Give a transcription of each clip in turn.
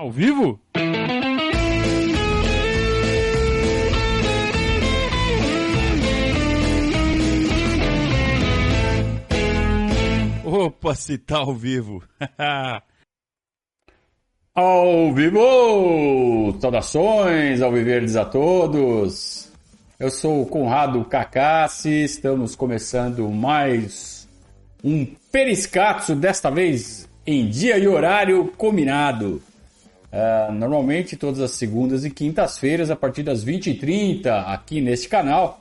Ao vivo? Opa, se tá ao vivo. ao vivo! Saudações ao Viverdes a todos! Eu sou o Conrado Cacassi, estamos começando mais um Periscatso, desta vez em dia e horário combinado. Uh, normalmente todas as segundas e quintas-feiras a partir das 20h30 aqui neste canal,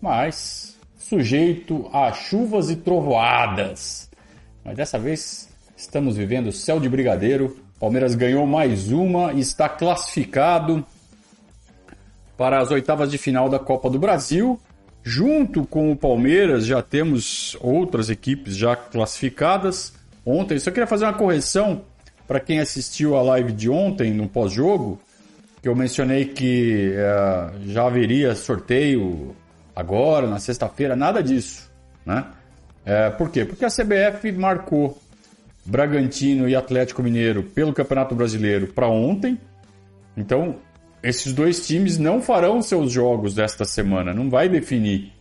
mas sujeito a chuvas e trovoadas. Mas dessa vez estamos vivendo céu de brigadeiro. Palmeiras ganhou mais uma e está classificado para as oitavas de final da Copa do Brasil. Junto com o Palmeiras já temos outras equipes já classificadas. Ontem, só queria fazer uma correção para quem assistiu a live de ontem no pós-jogo, que eu mencionei que uh, já haveria sorteio agora, na sexta-feira, nada disso, né? É, por quê? Porque a CBF marcou Bragantino e Atlético Mineiro pelo Campeonato Brasileiro para ontem. Então, esses dois times não farão seus jogos desta semana, não vai definir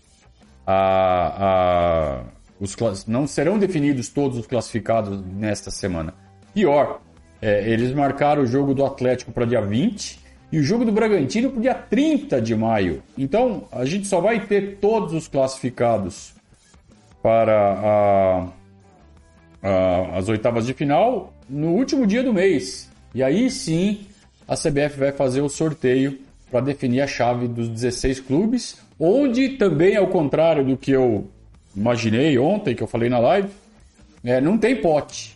a, a os, não serão definidos todos os classificados nesta semana. Pior, é, eles marcaram o jogo do Atlético para dia 20 e o jogo do Bragantino para dia 30 de maio. Então, a gente só vai ter todos os classificados para a, a, as oitavas de final no último dia do mês. E aí sim a CBF vai fazer o sorteio para definir a chave dos 16 clubes, onde também, ao contrário do que eu imaginei ontem, que eu falei na live, é, não tem pote.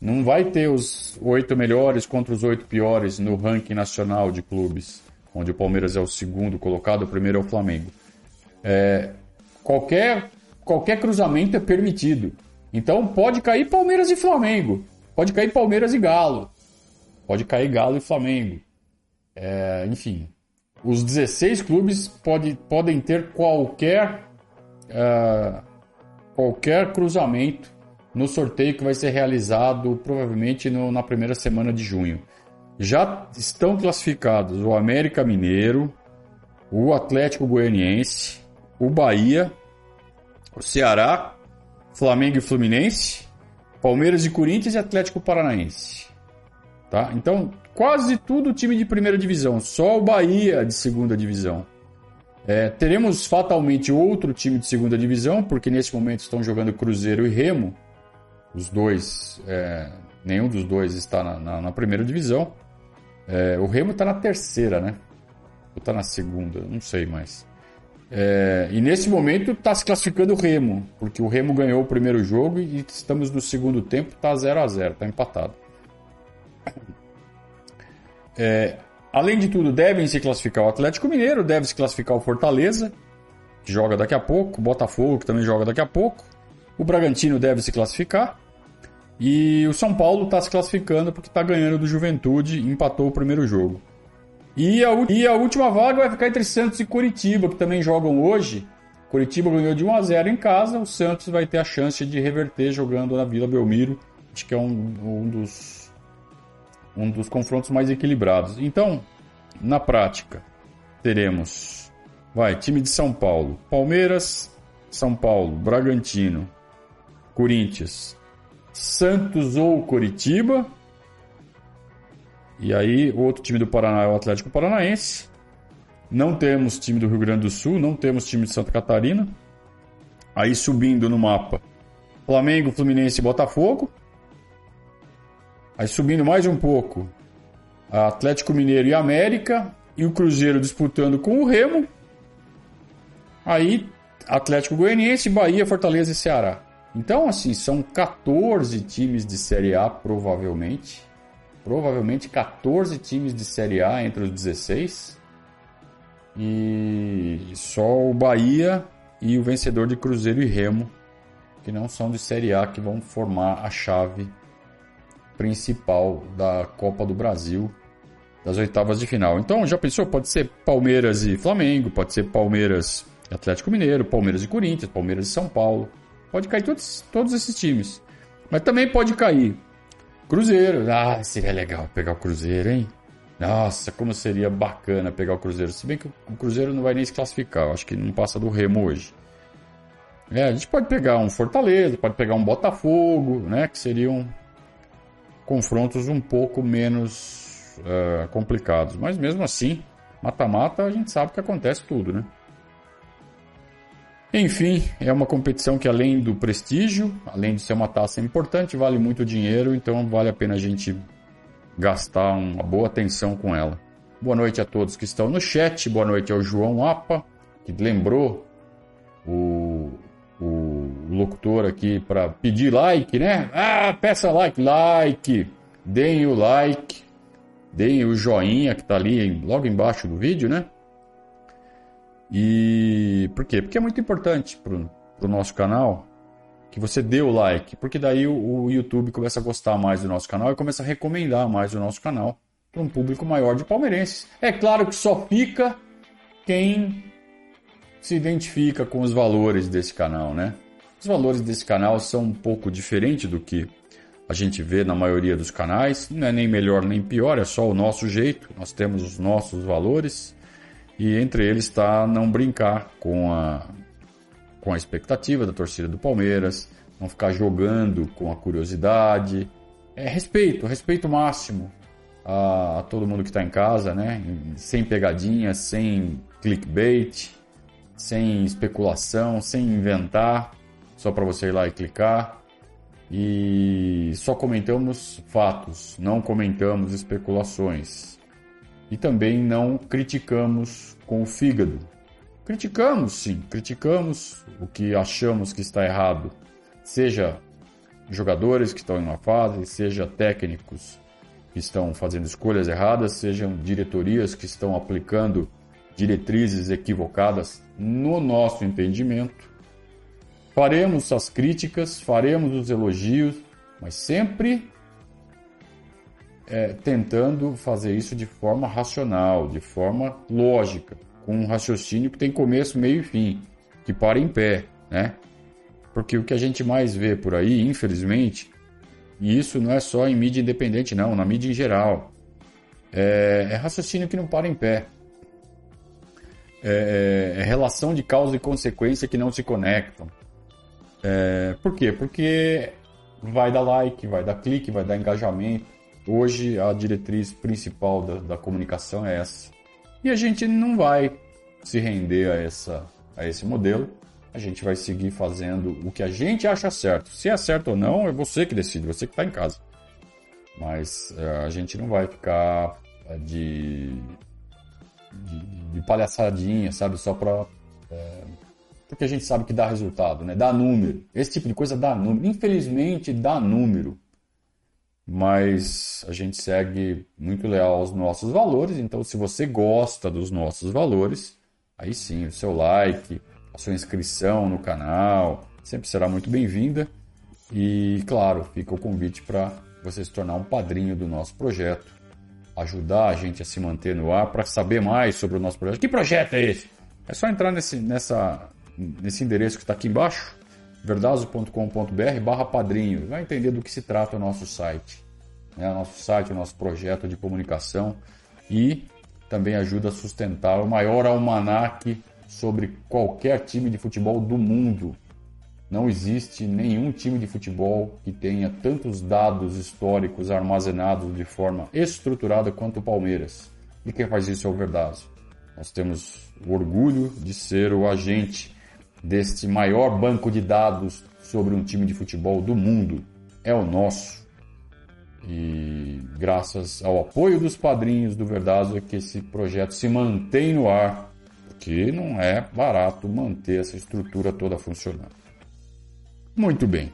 Não vai ter os oito melhores contra os oito piores no ranking nacional de clubes, onde o Palmeiras é o segundo colocado, o primeiro é o Flamengo. É, qualquer, qualquer cruzamento é permitido. Então pode cair Palmeiras e Flamengo. Pode cair Palmeiras e Galo. Pode cair Galo e Flamengo. É, enfim, os 16 clubes pode, podem ter qualquer, uh, qualquer cruzamento no sorteio que vai ser realizado provavelmente no, na primeira semana de junho. Já estão classificados o América Mineiro, o Atlético Goianiense, o Bahia, o Ceará, Flamengo e Fluminense, Palmeiras e Corinthians e Atlético Paranaense. Tá? Então, quase tudo time de primeira divisão, só o Bahia de segunda divisão. É, teremos fatalmente outro time de segunda divisão, porque nesse momento estão jogando Cruzeiro e Remo, os dois, é, nenhum dos dois está na, na, na primeira divisão. É, o Remo está na terceira, né? Ou está na segunda, não sei mais. É, e nesse momento está se classificando o Remo, porque o Remo ganhou o primeiro jogo e estamos no segundo tempo, está 0 a 0 está empatado. É, além de tudo, devem se classificar o Atlético Mineiro, deve se classificar o Fortaleza, que joga daqui a pouco, o Botafogo, que também joga daqui a pouco. O Bragantino deve se classificar. E o São Paulo está se classificando porque está ganhando do Juventude empatou o primeiro jogo. E a, e a última vaga vai ficar entre Santos e Curitiba, que também jogam hoje. Curitiba ganhou de 1 a 0 em casa, o Santos vai ter a chance de reverter jogando na Vila Belmiro. Acho que é um, um dos, um dos confrontos mais equilibrados. Então, na prática, teremos vai time de São Paulo, Palmeiras, São Paulo, Bragantino, Corinthians, Santos ou Coritiba. E aí, o outro time do Paraná é o Atlético Paranaense. Não temos time do Rio Grande do Sul, não temos time de Santa Catarina. Aí subindo no mapa, Flamengo, Fluminense e Botafogo. Aí subindo mais um pouco, Atlético Mineiro e América. E o Cruzeiro disputando com o Remo. Aí Atlético Goianiense, Bahia, Fortaleza e Ceará. Então, assim, são 14 times de Série A, provavelmente. Provavelmente 14 times de Série A entre os 16. E só o Bahia e o vencedor de Cruzeiro e Remo, que não são de Série A, que vão formar a chave principal da Copa do Brasil das oitavas de final. Então, já pensou? Pode ser Palmeiras e Flamengo, pode ser Palmeiras e Atlético Mineiro, Palmeiras e Corinthians, Palmeiras e São Paulo. Pode cair todos, todos esses times. Mas também pode cair Cruzeiro. Ah, seria legal pegar o Cruzeiro, hein? Nossa, como seria bacana pegar o Cruzeiro. Se bem que o Cruzeiro não vai nem se classificar. Eu acho que não passa do Remo hoje. É, a gente pode pegar um Fortaleza, pode pegar um Botafogo, né? Que seriam confrontos um pouco menos uh, complicados. Mas mesmo assim, mata-mata, a gente sabe que acontece tudo, né? Enfim, é uma competição que além do prestígio, além de ser uma taça importante, vale muito dinheiro, então vale a pena a gente gastar uma boa atenção com ela. Boa noite a todos que estão no chat, boa noite ao João Apa, que lembrou o, o locutor aqui para pedir like, né? Ah, peça like, like, deem o like, deem o joinha que está ali logo embaixo do vídeo, né? E por quê? Porque é muito importante para o nosso canal que você dê o like, porque daí o, o, YouTube começa a gostar mais do nosso canal e começa a recomendar mais o nosso canal para um público maior de palmeirenses. É claro que só fica quem se identifica com os valores desse canal, né? Os valores desse canal são um pouco diferentes do que a gente vê na maioria dos canais. Não é nem melhor nem pior, é só o nosso jeito. Nós temos os nossos valores e entre eles está não brincar com a, com a expectativa da torcida do Palmeiras, não ficar jogando com a curiosidade. É respeito, respeito máximo a, a todo mundo que está em casa, né? Sem pegadinhas, sem clickbait, sem especulação, sem inventar, só para você ir lá e clicar. E só comentamos fatos, não comentamos especulações e também não criticamos com o fígado. Criticamos, sim, criticamos o que achamos que está errado, seja jogadores que estão em uma fase, seja técnicos que estão fazendo escolhas erradas, sejam diretorias que estão aplicando diretrizes equivocadas no nosso entendimento. Faremos as críticas, faremos os elogios, mas sempre é, tentando fazer isso de forma racional, de forma lógica, com um raciocínio que tem começo, meio e fim, que para em pé, né? Porque o que a gente mais vê por aí, infelizmente, e isso não é só em mídia independente, não, na mídia em geral, é, é raciocínio que não para em pé. É, é, relação de causa e consequência que não se conectam. É, por quê? Porque vai dar like, vai dar clique, vai dar engajamento, Hoje a diretriz principal da, da comunicação é essa. E a gente não vai se render a, essa, a esse modelo. A gente vai seguir fazendo o que a gente acha certo. Se é certo ou não, é você que decide, você que está em casa. Mas é, a gente não vai ficar é, de, de, de palhaçadinha, sabe? Só para. É, porque a gente sabe que dá resultado, né? Dá número. Esse tipo de coisa dá número. Infelizmente, dá número mas a gente segue muito leal aos nossos valores. Então, se você gosta dos nossos valores, aí sim, o seu like, a sua inscrição no canal sempre será muito bem-vinda. E, claro, fica o convite para você se tornar um padrinho do nosso projeto, ajudar a gente a se manter no ar. Para saber mais sobre o nosso projeto, que projeto é esse? É só entrar nesse, nessa, nesse endereço que está aqui embaixo verdazo.com.br barra padrinho. Vai entender do que se trata o nosso site. Né? O nosso site, o nosso projeto de comunicação e também ajuda a sustentar o maior almanaque sobre qualquer time de futebol do mundo. Não existe nenhum time de futebol que tenha tantos dados históricos armazenados de forma estruturada quanto o Palmeiras. E quem faz isso é o Verdazo. Nós temos o orgulho de ser o agente deste maior banco de dados sobre um time de futebol do mundo. É o nosso. E graças ao apoio dos padrinhos do Verdazo é que esse projeto se mantém no ar, porque não é barato manter essa estrutura toda funcionando. Muito bem.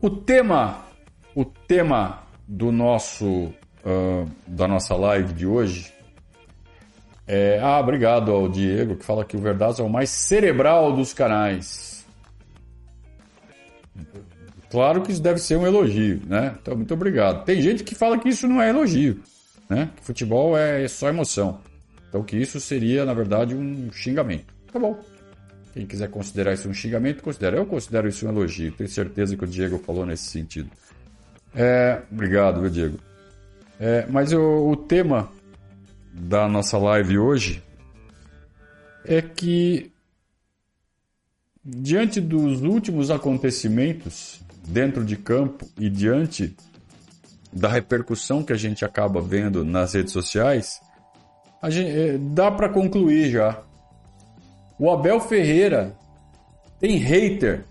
O tema, o tema do nosso uh, da nossa live de hoje é, ah, obrigado ao Diego, que fala que o Verdazo é o mais cerebral dos canais. Claro que isso deve ser um elogio, né? Então, muito obrigado. Tem gente que fala que isso não é elogio, né? Que futebol é só emoção. Então, que isso seria, na verdade, um xingamento. Tá bom. Quem quiser considerar isso um xingamento, considera. Eu considero isso um elogio. Tenho certeza que o Diego falou nesse sentido. É, obrigado, meu Diego. É, mas o, o tema da nossa live hoje é que, diante dos últimos acontecimentos dentro de campo e diante da repercussão que a gente acaba vendo nas redes sociais, gente, é, dá para concluir já. O Abel Ferreira tem hater.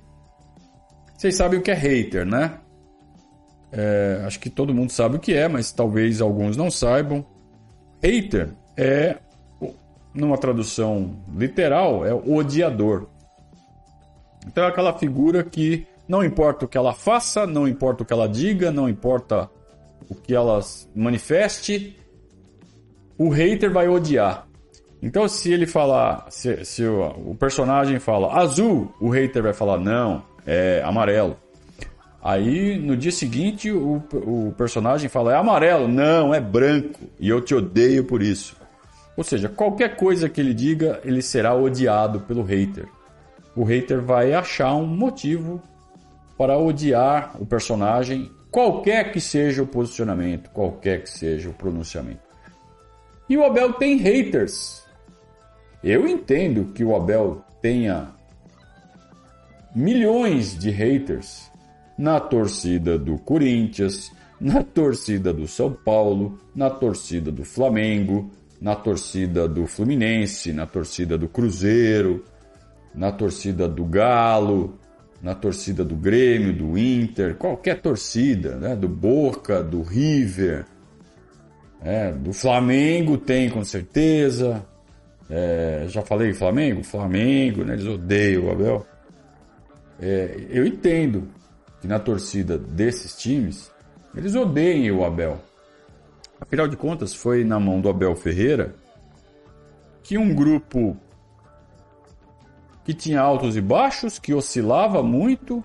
Vocês sabem o que é hater, né? É, acho que todo mundo sabe o que é, mas talvez alguns não saibam. Hater é, numa tradução literal, é odiador. Então é aquela figura que não importa o que ela faça, não importa o que ela diga, não importa o que ela manifeste, o hater vai odiar. Então, se ele falar, se, se o, o, personagem fala azul, o hater vai falar não, é amarelo. Aí, no dia seguinte, o, o personagem fala é amarelo, não, é branco, e eu te odeio por isso. Ou seja, qualquer coisa que ele diga, ele será odiado pelo hater. O hater vai achar um motivo para odiar o personagem, qualquer que seja o posicionamento, qualquer que seja o pronunciamento. E o Abel tem haters. Eu entendo que o Abel tenha milhões de haters na torcida do Corinthians, na torcida do São Paulo, na torcida do Flamengo, na torcida do Fluminense, na torcida do Cruzeiro, na torcida do Galo, na torcida do Grêmio, do Inter, qualquer torcida, né? do Boca, do River, é, do Flamengo tem com certeza. É, já falei Flamengo? Flamengo, né? eles odeiam o Abel. É, eu entendo que na torcida desses times eles odeiem o Abel. Afinal de contas, foi na mão do Abel Ferreira que um grupo que tinha altos e baixos, que oscilava muito,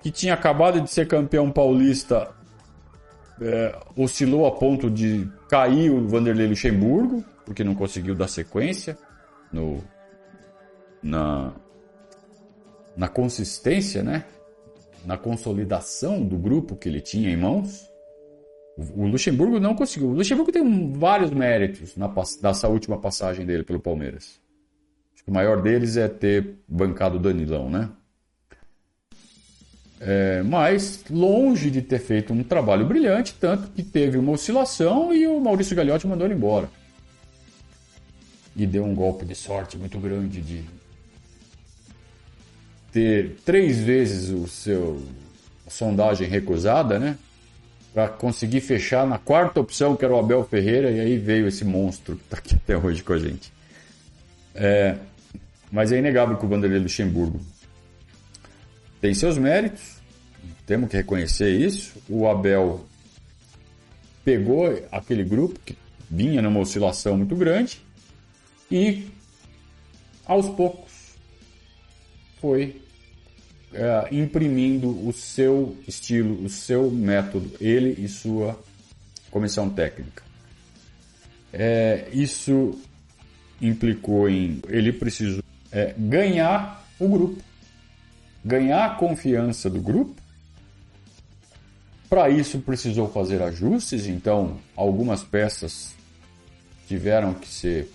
que tinha acabado de ser campeão paulista, é, oscilou a ponto de cair o Vanderlei Luxemburgo, porque não conseguiu dar sequência no, na, na consistência, né? Na consolidação do grupo que ele tinha em mãos. O Luxemburgo não conseguiu. O Luxemburgo tem vários méritos nessa última passagem dele pelo Palmeiras. Acho que o maior deles é ter bancado o Danilão, né? É, mas longe de ter feito um trabalho brilhante, tanto que teve uma oscilação e o Maurício Gagliotti mandou ele embora. E deu um golpe de sorte muito grande de ter três vezes o seu sondagem recusada, né? Para conseguir fechar na quarta opção, que era o Abel Ferreira, e aí veio esse monstro que está aqui até hoje com a gente. É, mas é inegável que o Vanderlei Luxemburgo tem seus méritos, temos que reconhecer isso. O Abel pegou aquele grupo que vinha numa oscilação muito grande e aos poucos foi é, imprimindo o seu estilo, o seu método, ele e sua comissão técnica. É, isso implicou em ele precisou é, ganhar o grupo, ganhar a confiança do grupo. Para isso precisou fazer ajustes, então algumas peças tiveram que ser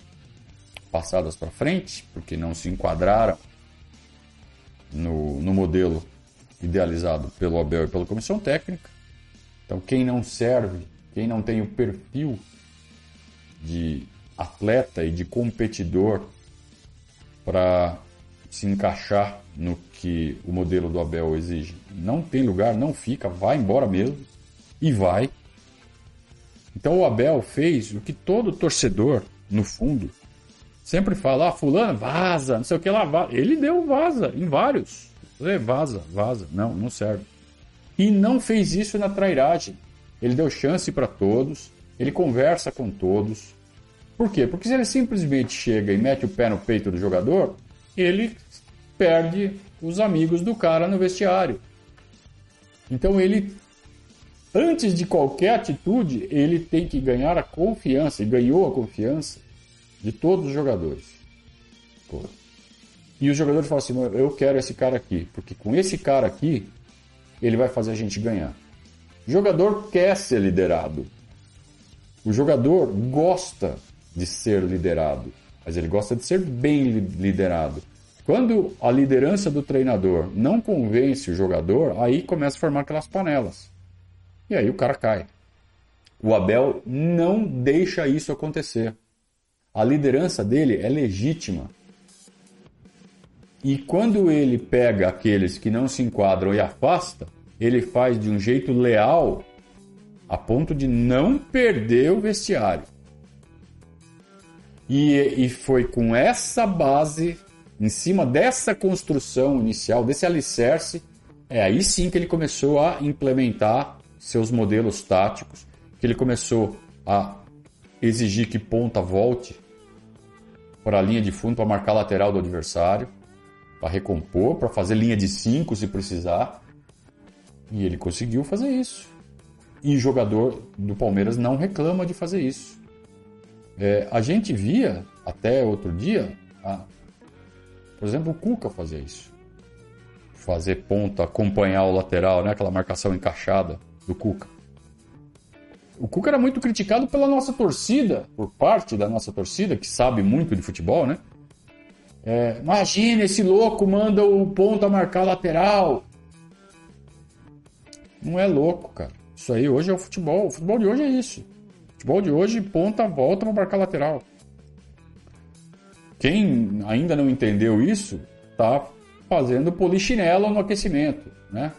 passadas para frente, porque não se enquadraram no, no modelo idealizado pelo Abel e pela comissão técnica. Então, quem não serve, quem não tem o perfil de atleta e de competidor para se encaixar no que o modelo do Abel exige. Não tem lugar, não fica, vai embora mesmo e vai. Então o Abel fez o que todo torcedor, no fundo, sempre fala: ah, fulano, vaza, não sei o que lá, vaza. Ele deu vaza em vários. Vaza, vaza. Não, não serve. E não fez isso na trairagem. Ele deu chance para todos, ele conversa com todos, por quê? Porque se ele simplesmente chega e mete o pé no peito do jogador, ele perde os amigos do cara no vestiário. Então ele, antes de qualquer atitude, ele tem que ganhar a confiança, e ganhou a confiança de todos os jogadores. Pô. E os jogadores falam assim: eu quero esse cara aqui, porque com esse cara aqui, ele vai fazer a gente ganhar. O jogador quer ser liderado. O jogador gosta de ser liderado, mas ele gosta de ser bem liderado. Quando a liderança do treinador não convence o jogador, aí começa a formar aquelas panelas. E aí o cara cai. O Abel não deixa isso acontecer. A liderança dele é legítima. E quando ele pega aqueles que não se enquadram e afasta, ele faz de um jeito leal a ponto de não perder o vestiário. E, e foi com essa base, em cima dessa construção inicial, desse alicerce, é aí sim que ele começou a implementar seus modelos táticos, que ele começou a exigir que ponta volte para a linha de fundo para marcar a lateral do adversário, para recompor, para fazer linha de 5 se precisar. E ele conseguiu fazer isso. E jogador do Palmeiras não reclama de fazer isso. É, a gente via até outro dia, a, por exemplo, o Cuca fazer isso. Fazer ponta, acompanhar o lateral, né? aquela marcação encaixada do Cuca. O Cuca era muito criticado pela nossa torcida, por parte da nossa torcida, que sabe muito de futebol, né? É, imagina, esse louco manda o ponta marcar lateral. Não é louco, cara. Isso aí hoje é o futebol. O futebol de hoje é isso. O futebol de hoje, ponta, volta para marcar lateral. Quem ainda não entendeu isso, tá fazendo polichinelo no aquecimento, né?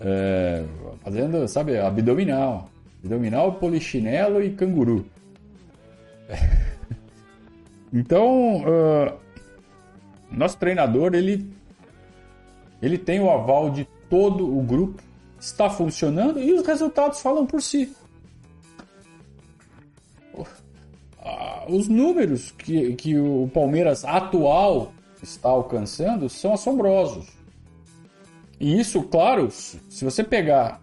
É, fazendo, sabe, abdominal. Abdominal, polichinelo e canguru. Então, uh, nosso treinador, ele, ele tem o aval de todo o grupo, está funcionando e os resultados falam por si. Os números que, que o Palmeiras atual está alcançando são assombrosos. E isso, claro, se você pegar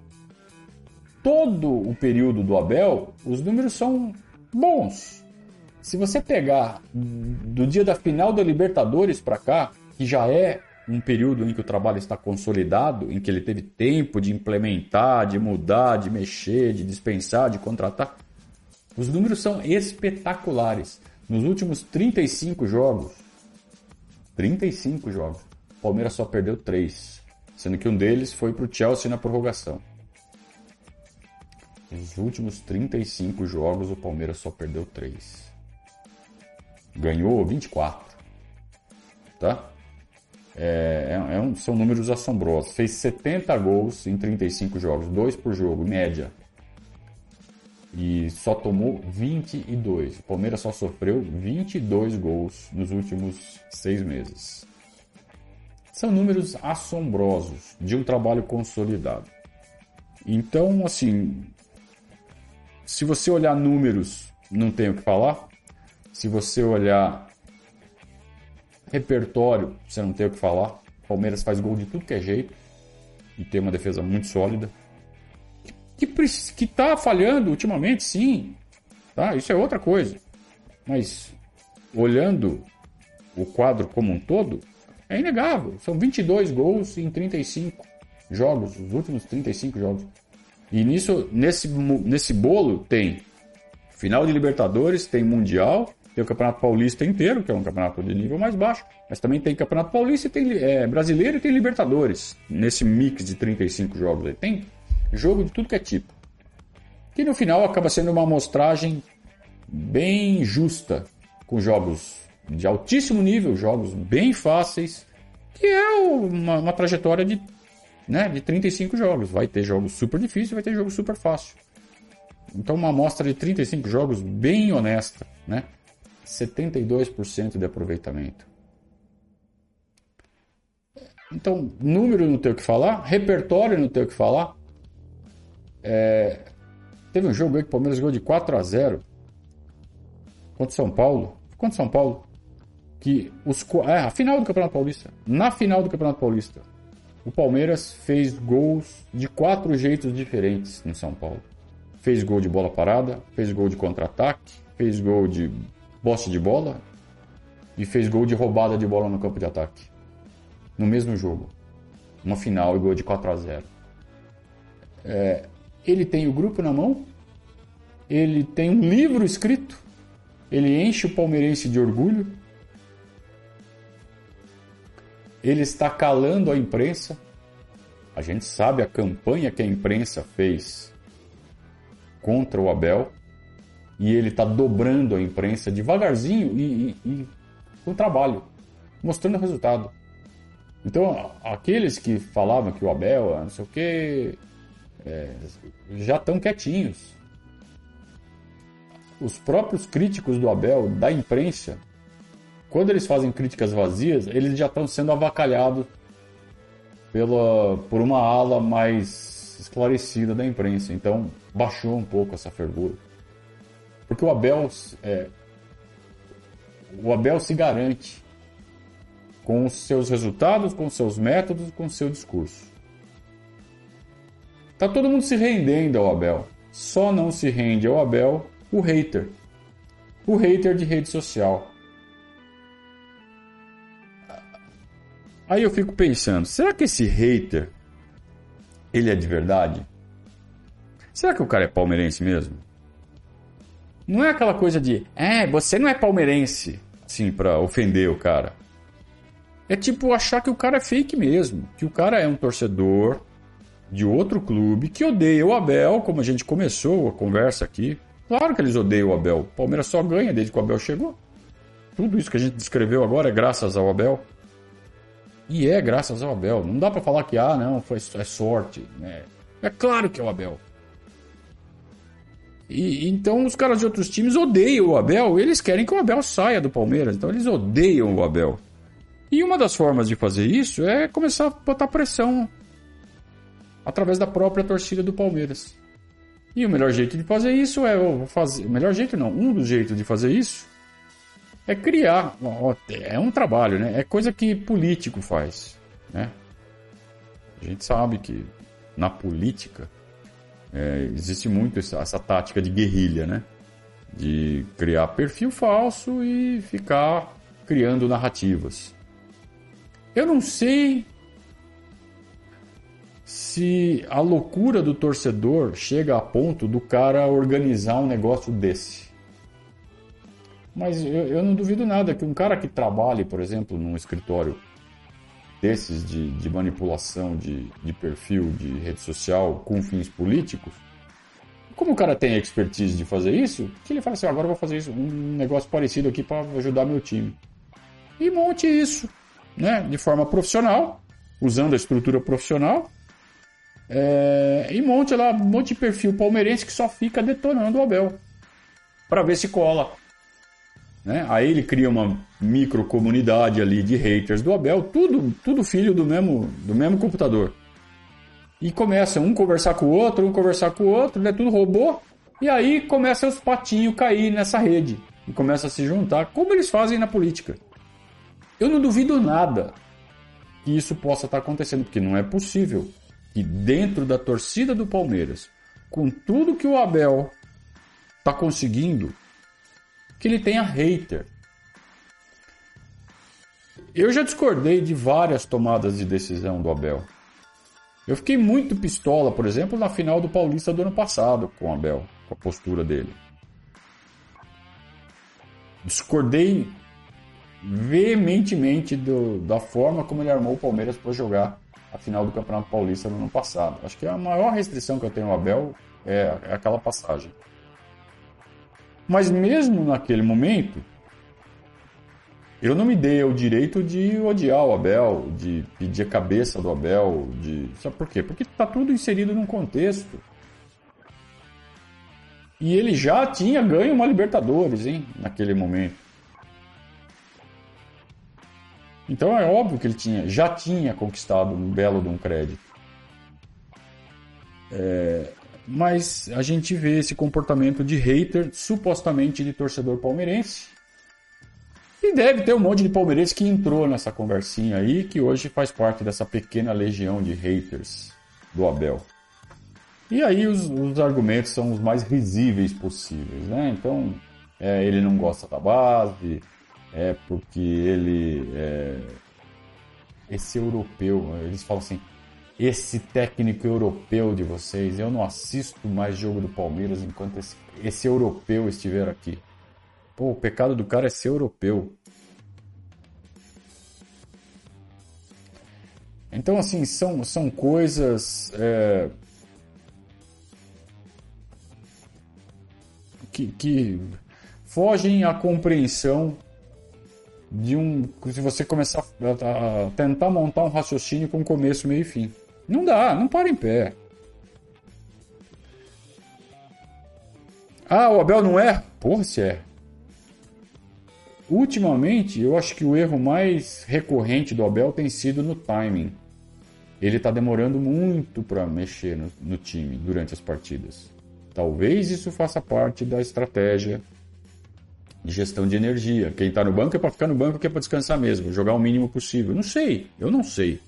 todo o período do Abel, os números são bons. Se você pegar do dia da final da Libertadores para cá, que já é um período em que o trabalho está consolidado, em que ele teve tempo de implementar, de mudar, de mexer, de dispensar, de contratar, os números são espetaculares. Nos últimos 35 jogos, 35 jogos, o Palmeiras só perdeu 3 sendo que um deles foi para o Chelsea na prorrogação. Nos últimos 35 jogos, o Palmeiras só perdeu 3. Ganhou 24. Tá? É, é, é um, são números assombrosos. Fez 70 gols em 35 jogos, 2 por jogo, média. E só tomou 22. O Palmeiras só sofreu 22 gols nos últimos 6 meses. São números assombrosos de um trabalho consolidado. Então, assim, se você olhar números, não tem o que falar. Se você olhar repertório, você não tem o que falar. Palmeiras faz gol de tudo que é jeito e tem uma defesa muito sólida. Que, que tá falhando ultimamente, sim. Tá? Isso é outra coisa. Mas olhando o quadro como um todo, é inegável. São 22 gols em 35 jogos, os últimos 35 jogos. E nisso, nesse, nesse bolo tem final de Libertadores, tem Mundial, tem o Campeonato Paulista inteiro, que é um campeonato de nível mais baixo, mas também tem Campeonato Paulista, tem é, Brasileiro e tem Libertadores. Nesse mix de 35 jogos aí. Tem jogo de tudo que é tipo. Que no final acaba sendo uma amostragem bem justa, com jogos de altíssimo nível, jogos bem fáceis, que é uma, uma trajetória de, né, de 35 jogos. Vai ter jogos super difíceis, vai ter jogos super fácil. Então uma amostra de 35 jogos bem honesta, né? 72% de aproveitamento. Então, número não tem o que falar, repertório não tem o que falar. É... Teve um jogo aí que o Palmeiras jogou de 4 a 0 contra São Paulo. Contra São Paulo que os é, a final do Campeonato Paulista, na final do Campeonato Paulista, o Palmeiras fez gols de quatro jeitos diferentes no São Paulo. Fez gol de bola parada, fez gol de contra-ataque, fez gol de boste de bola e fez gol de roubada de bola no campo de ataque. No mesmo jogo. Uma final e gol de 4 a 0 É, ele tem o grupo na mão, ele tem um livro escrito, ele enche o palmeirense de orgulho, ele está calando a imprensa. A gente sabe a campanha que a imprensa fez contra o Abel e ele está dobrando a imprensa devagarzinho e, e, e com trabalho, mostrando o resultado. Então, aqueles que falavam que o Abel, não sei o que, é, já estão quietinhos. Os próprios críticos do Abel, da imprensa, quando eles fazem críticas vazias, eles já estão sendo avacalhados pela, por uma ala mais esclarecida da imprensa. Então, baixou um pouco essa fervura. Porque o Abel, é, o Abel se garante com os seus resultados, com os seus métodos, com o seu discurso. Tá todo mundo se rendendo ao Abel. Só não se rende ao Abel o hater. O hater de rede social. Aí eu fico pensando, será que esse hater ele é de verdade? Será que o cara é palmeirense mesmo? Não é aquela coisa de, é, você não é palmeirense, sim, para ofender o cara. É tipo achar que o cara é fake mesmo, que o cara é um torcedor de outro clube que odeia o Abel, como a gente começou a conversa aqui. Claro que eles odeiam o Abel. O Palmeiras só ganha desde que o Abel chegou. Tudo isso que a gente descreveu agora é graças ao Abel. E é graças ao Abel. Não dá para falar que, ah, não, foi, é sorte. Né? É claro que é o Abel. E, então os caras de outros times odeiam o Abel. Eles querem que o Abel saia do Palmeiras. Então eles odeiam o Abel. E uma das formas de fazer isso é começar a botar pressão através da própria torcida do Palmeiras. E o melhor jeito de fazer isso é fazer, o melhor jeito não, um dos jeitos de fazer isso é criar, é um trabalho, né? É coisa que político faz, né? A gente sabe que na política é, existe muito essa, essa tática de guerrilha, né? De criar perfil falso e ficar criando narrativas. Eu não sei se a loucura do torcedor chega a ponto do cara organizar um negócio desse. Mas eu, eu não duvido nada que um cara que trabalhe, por exemplo, num escritório desses de, de manipulação de, de perfil de rede social com fins políticos, como o cara tem expertise de fazer isso, que ele fala assim, agora eu vou fazer isso, um negócio parecido aqui para ajudar meu time. E monte isso, né, de forma profissional, usando a estrutura profissional, é, e monte lá, um monte de perfil palmeirense que só fica detonando o Abel. para ver se cola. Né? Aí ele cria uma micro comunidade ali de haters do Abel, tudo, tudo filho do mesmo, do mesmo computador. E começa um conversar com o outro, um conversar com o outro, né? tudo robô. E aí começa os patinhos cair nessa rede. E começa a se juntar, como eles fazem na política. Eu não duvido nada que isso possa estar acontecendo, porque não é possível que dentro da torcida do Palmeiras, com tudo que o Abel está conseguindo, que ele tenha hater. Eu já discordei de várias tomadas de decisão do Abel. Eu fiquei muito pistola, por exemplo, na final do Paulista do ano passado com o Abel, com a postura dele. Discordei veementemente do, da forma como ele armou o Palmeiras para jogar a final do Campeonato Paulista no ano passado. Acho que a maior restrição que eu tenho ao Abel é, é aquela passagem. Mas mesmo naquele momento, eu não me dei o direito de odiar o Abel, de pedir a cabeça do Abel, de. Sabe por quê? Porque está tudo inserido num contexto. E ele já tinha ganho uma Libertadores, hein, naquele momento. Então é óbvio que ele tinha, já tinha conquistado um belo de um crédito. É, mas a gente vê esse comportamento de hater, supostamente de torcedor palmeirense. E deve ter um monte de palmeirense que entrou nessa conversinha aí, que hoje faz parte dessa pequena legião de haters do Abel. E aí os, os argumentos são os mais risíveis possíveis, né? Então, é, ele não gosta da base, é porque ele é esse europeu, eles falam assim, esse técnico europeu de vocês. Eu não assisto mais jogo do Palmeiras enquanto esse, esse europeu estiver aqui. Pô, o pecado do cara é ser europeu. Então, assim, são, são coisas é, que, que fogem à compreensão de um. Se você começar a, tentar montar um raciocínio com começo, meio e fim. Não dá, não para em pé. Ah, o Abel não é? Porra, se é. Ultimamente, eu acho que o erro mais recorrente do Abel tem sido no timing. Ele está demorando muito para mexer no, no time durante as partidas. Talvez isso faça parte da estratégia de gestão de energia. Quem está no banco é para ficar no banco, que é para descansar mesmo, jogar o mínimo possível. Não sei, eu não sei.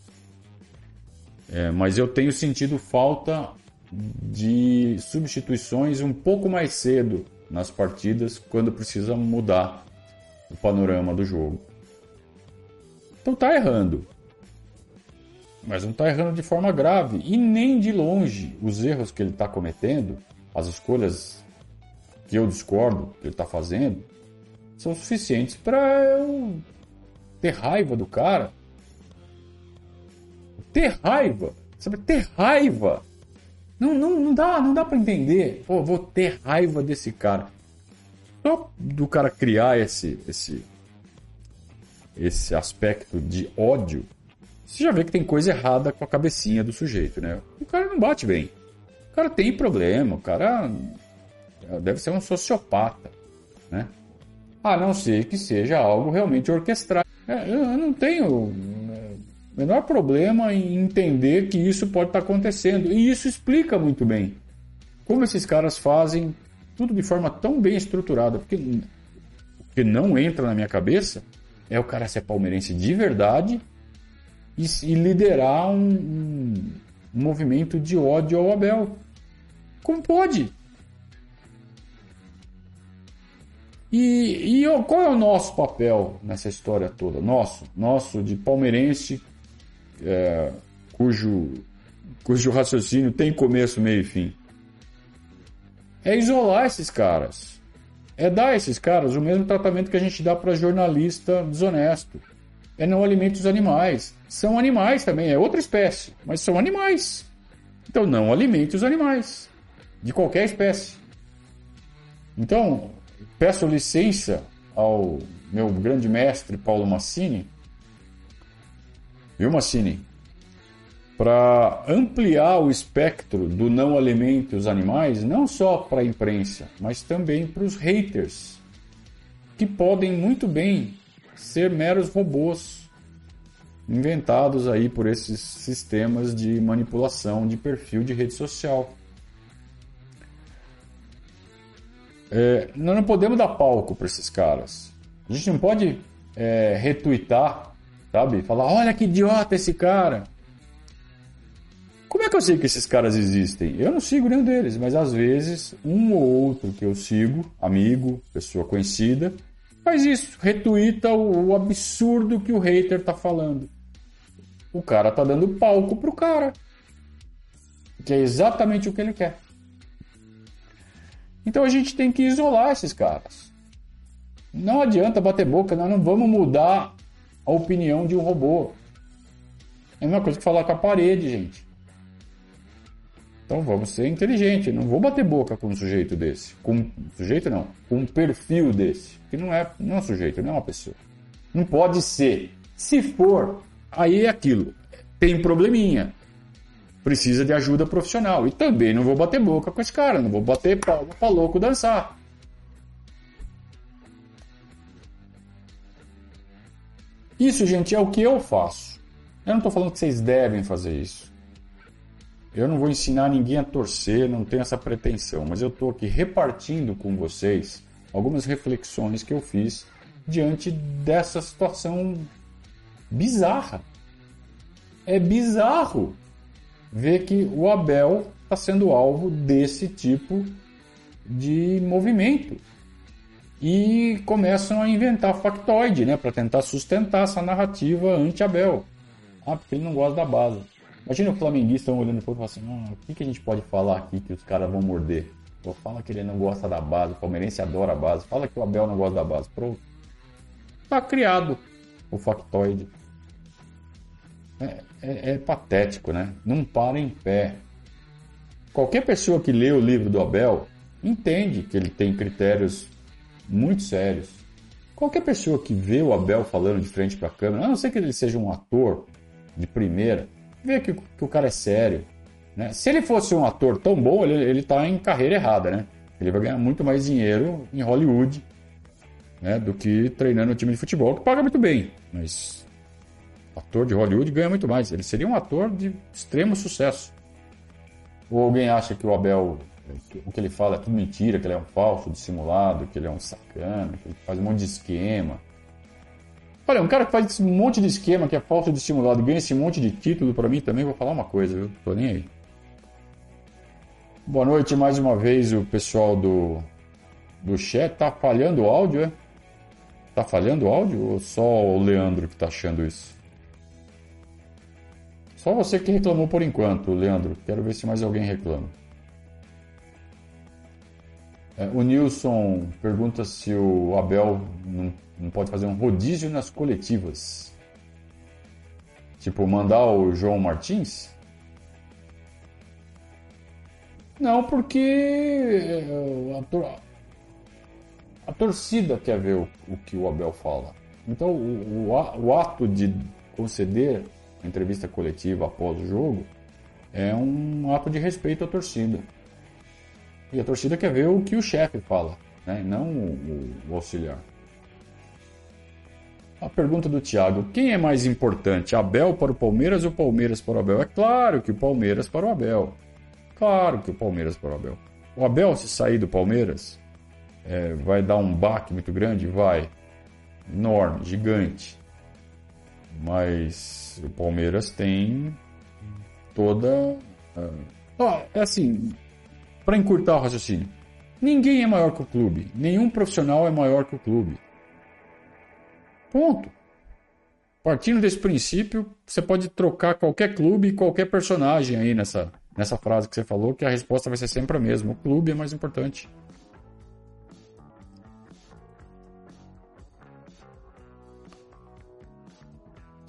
É, mas eu tenho sentido falta de substituições um pouco mais cedo nas partidas, quando precisa mudar o panorama do jogo. Então tá errando. Mas não está errando de forma grave. E nem de longe os erros que ele está cometendo, as escolhas que eu discordo que ele está fazendo, são suficientes para eu ter raiva do cara. Ter raiva, sabe? Ter raiva. Não, não, não dá, não dá para entender. Pô, vou ter raiva desse cara. Só do cara criar esse, esse, esse aspecto de ódio, você já vê que tem coisa errada com a cabecinha do sujeito, né? O cara não bate bem. O cara tem problema, o cara deve ser um sociopata, né? A não ser que seja algo realmente orquestrado. É, eu não tenho menor problema em entender que isso pode estar acontecendo. E isso explica muito bem como esses caras fazem tudo de forma tão bem estruturada. Porque o que não entra na minha cabeça é o cara ser palmeirense de verdade e, e liderar um, um, um movimento de ódio ao Abel. Como pode? E, e qual é o nosso papel nessa história toda? Nosso, nosso de palmeirense, é, cujo, cujo raciocínio tem começo, meio e fim. É isolar esses caras. É dar a esses caras o mesmo tratamento que a gente dá para jornalista desonesto. É não alimente os animais. São animais também, é outra espécie, mas são animais. Então não alimente os animais, de qualquer espécie. Então, peço licença ao meu grande mestre Paulo Massini, viu Massini? Para ampliar o espectro do não alimente os animais, não só para a imprensa, mas também para os haters, que podem muito bem ser meros robôs inventados aí por esses sistemas de manipulação de perfil de rede social. É, nós não podemos dar palco para esses caras. A gente não pode é, retweetar, sabe? Falar, olha que idiota esse cara. Como é que eu sei que esses caras existem? Eu não sigo nenhum deles, mas às vezes um ou outro que eu sigo, amigo, pessoa conhecida, faz isso, retuita o, o absurdo que o hater tá falando. O cara tá dando palco pro cara. Que é exatamente o que ele quer. Então a gente tem que isolar esses caras. Não adianta bater boca, nós não vamos mudar a opinião de um robô. É a mesma coisa que falar com a parede, gente. Então vamos ser inteligentes. Não vou bater boca com um sujeito desse. Com um sujeito não. Com um perfil desse. Que não é, não é um sujeito, não é uma pessoa. Não pode ser. Se for, aí é aquilo. Tem probleminha precisa de ajuda profissional. E também não vou bater boca com esse cara, não vou bater palma pra louco dançar. Isso, gente, é o que eu faço. Eu não estou falando que vocês devem fazer isso. Eu não vou ensinar ninguém a torcer, não tenho essa pretensão, mas eu estou aqui repartindo com vocês algumas reflexões que eu fiz diante dessa situação bizarra. É bizarro vê que o Abel está sendo alvo desse tipo de movimento. E começam a inventar factoide, né, para tentar sustentar essa narrativa anti-Abel. Ah, porque ele não gosta da base. Imagina o flamenguista olhando pro outro e falando assim, ah, o que, que a gente pode falar aqui que os caras vão morder? Ou fala que ele não gosta da base, o palmeirense adora a base. Fala que o Abel não gosta da base. Pronto. Tá criado o factoide. É, é, é patético, né? Não para em pé. Qualquer pessoa que lê o livro do Abel entende que ele tem critérios muito sérios. Qualquer pessoa que vê o Abel falando de frente para a câmera, a não ser que ele seja um ator de primeira, vê que, que o cara é sério. Né? Se ele fosse um ator tão bom, ele está em carreira errada, né? Ele vai ganhar muito mais dinheiro em Hollywood né, do que treinando um time de futebol, que paga muito bem. Mas ator de Hollywood ganha muito mais. Ele seria um ator de extremo sucesso. Ou alguém acha que o Abel o que ele fala é tudo mentira, que ele é um falso, dissimulado, que ele é um sacana, que ele faz um monte de esquema. Olha, um cara que faz um monte de esquema, que é falso, dissimulado, ganha esse monte de título para mim também, vou falar uma coisa, viu? Tô nem aí. Boa noite mais uma vez, o pessoal do, do chat. Tá falhando o áudio, é? Tá falhando o áudio ou só o Leandro que tá achando isso? Só você que reclamou por enquanto, Leandro. Quero ver se mais alguém reclama. É, o Nilson pergunta se o Abel não, não, pode fazer um rodízio nas coletivas. Tipo, mandar o João Martins? Não, porque é, a, tor a torcida quer ver o, o, que o Abel fala. Então, o, o, o ato de conceder entrevista coletiva após o jogo é um ato de respeito à torcida. E a torcida quer ver o que o chefe fala, né? não o, o auxiliar. A pergunta do Thiago: quem é mais importante, Abel para o Palmeiras ou Palmeiras para o Abel? É claro que o Palmeiras para o Abel. Claro que o Palmeiras para o Abel. O Abel, se sair do Palmeiras, é, vai dar um baque muito grande? Vai. Enorme, gigante. Mas o Palmeiras tem toda. Uh... é assim, para encurtar o raciocínio, ninguém é maior que o clube, nenhum profissional é maior que o clube. Ponto. Partindo desse princípio, você pode trocar qualquer clube e qualquer personagem aí nessa, nessa frase que você falou, que a resposta vai ser sempre a mesma. O clube é mais importante.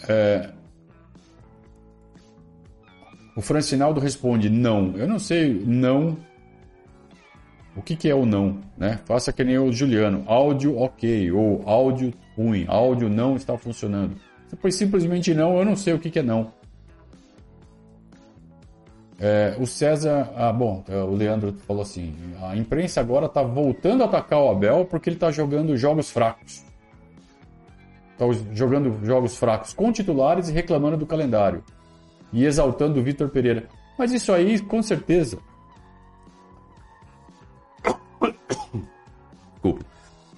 É... O Francinaldo responde não. Eu não sei não o que, que é o não? Né? Faça que nem o Juliano. Áudio ok, ou áudio ruim, áudio não está funcionando. Você põe simplesmente não, eu não sei o que, que é não. É, o César, ah, bom, é, o Leandro falou assim: a imprensa agora está voltando a atacar o Abel porque ele está jogando jogos fracos. Está jogando jogos fracos com titulares e reclamando do calendário. E exaltando o Vitor Pereira. Mas isso aí, com certeza,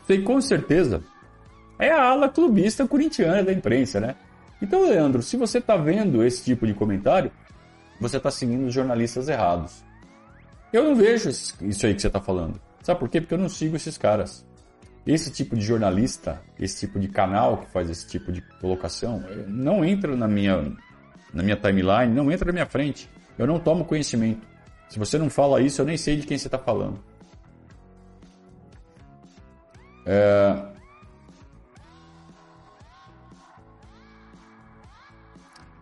Sei com certeza é a ala clubista corintiana da imprensa, né? Então, Leandro, se você está vendo esse tipo de comentário, você está seguindo os jornalistas errados. Eu não vejo isso aí que você está falando. Sabe por quê? Porque eu não sigo esses caras. Esse tipo de jornalista, esse tipo de canal que faz esse tipo de colocação, eh, não entra na minha, na minha timeline, não entra na minha frente. Eu não tomo conhecimento. Se você não fala isso, eu nem sei de quem você está falando. É...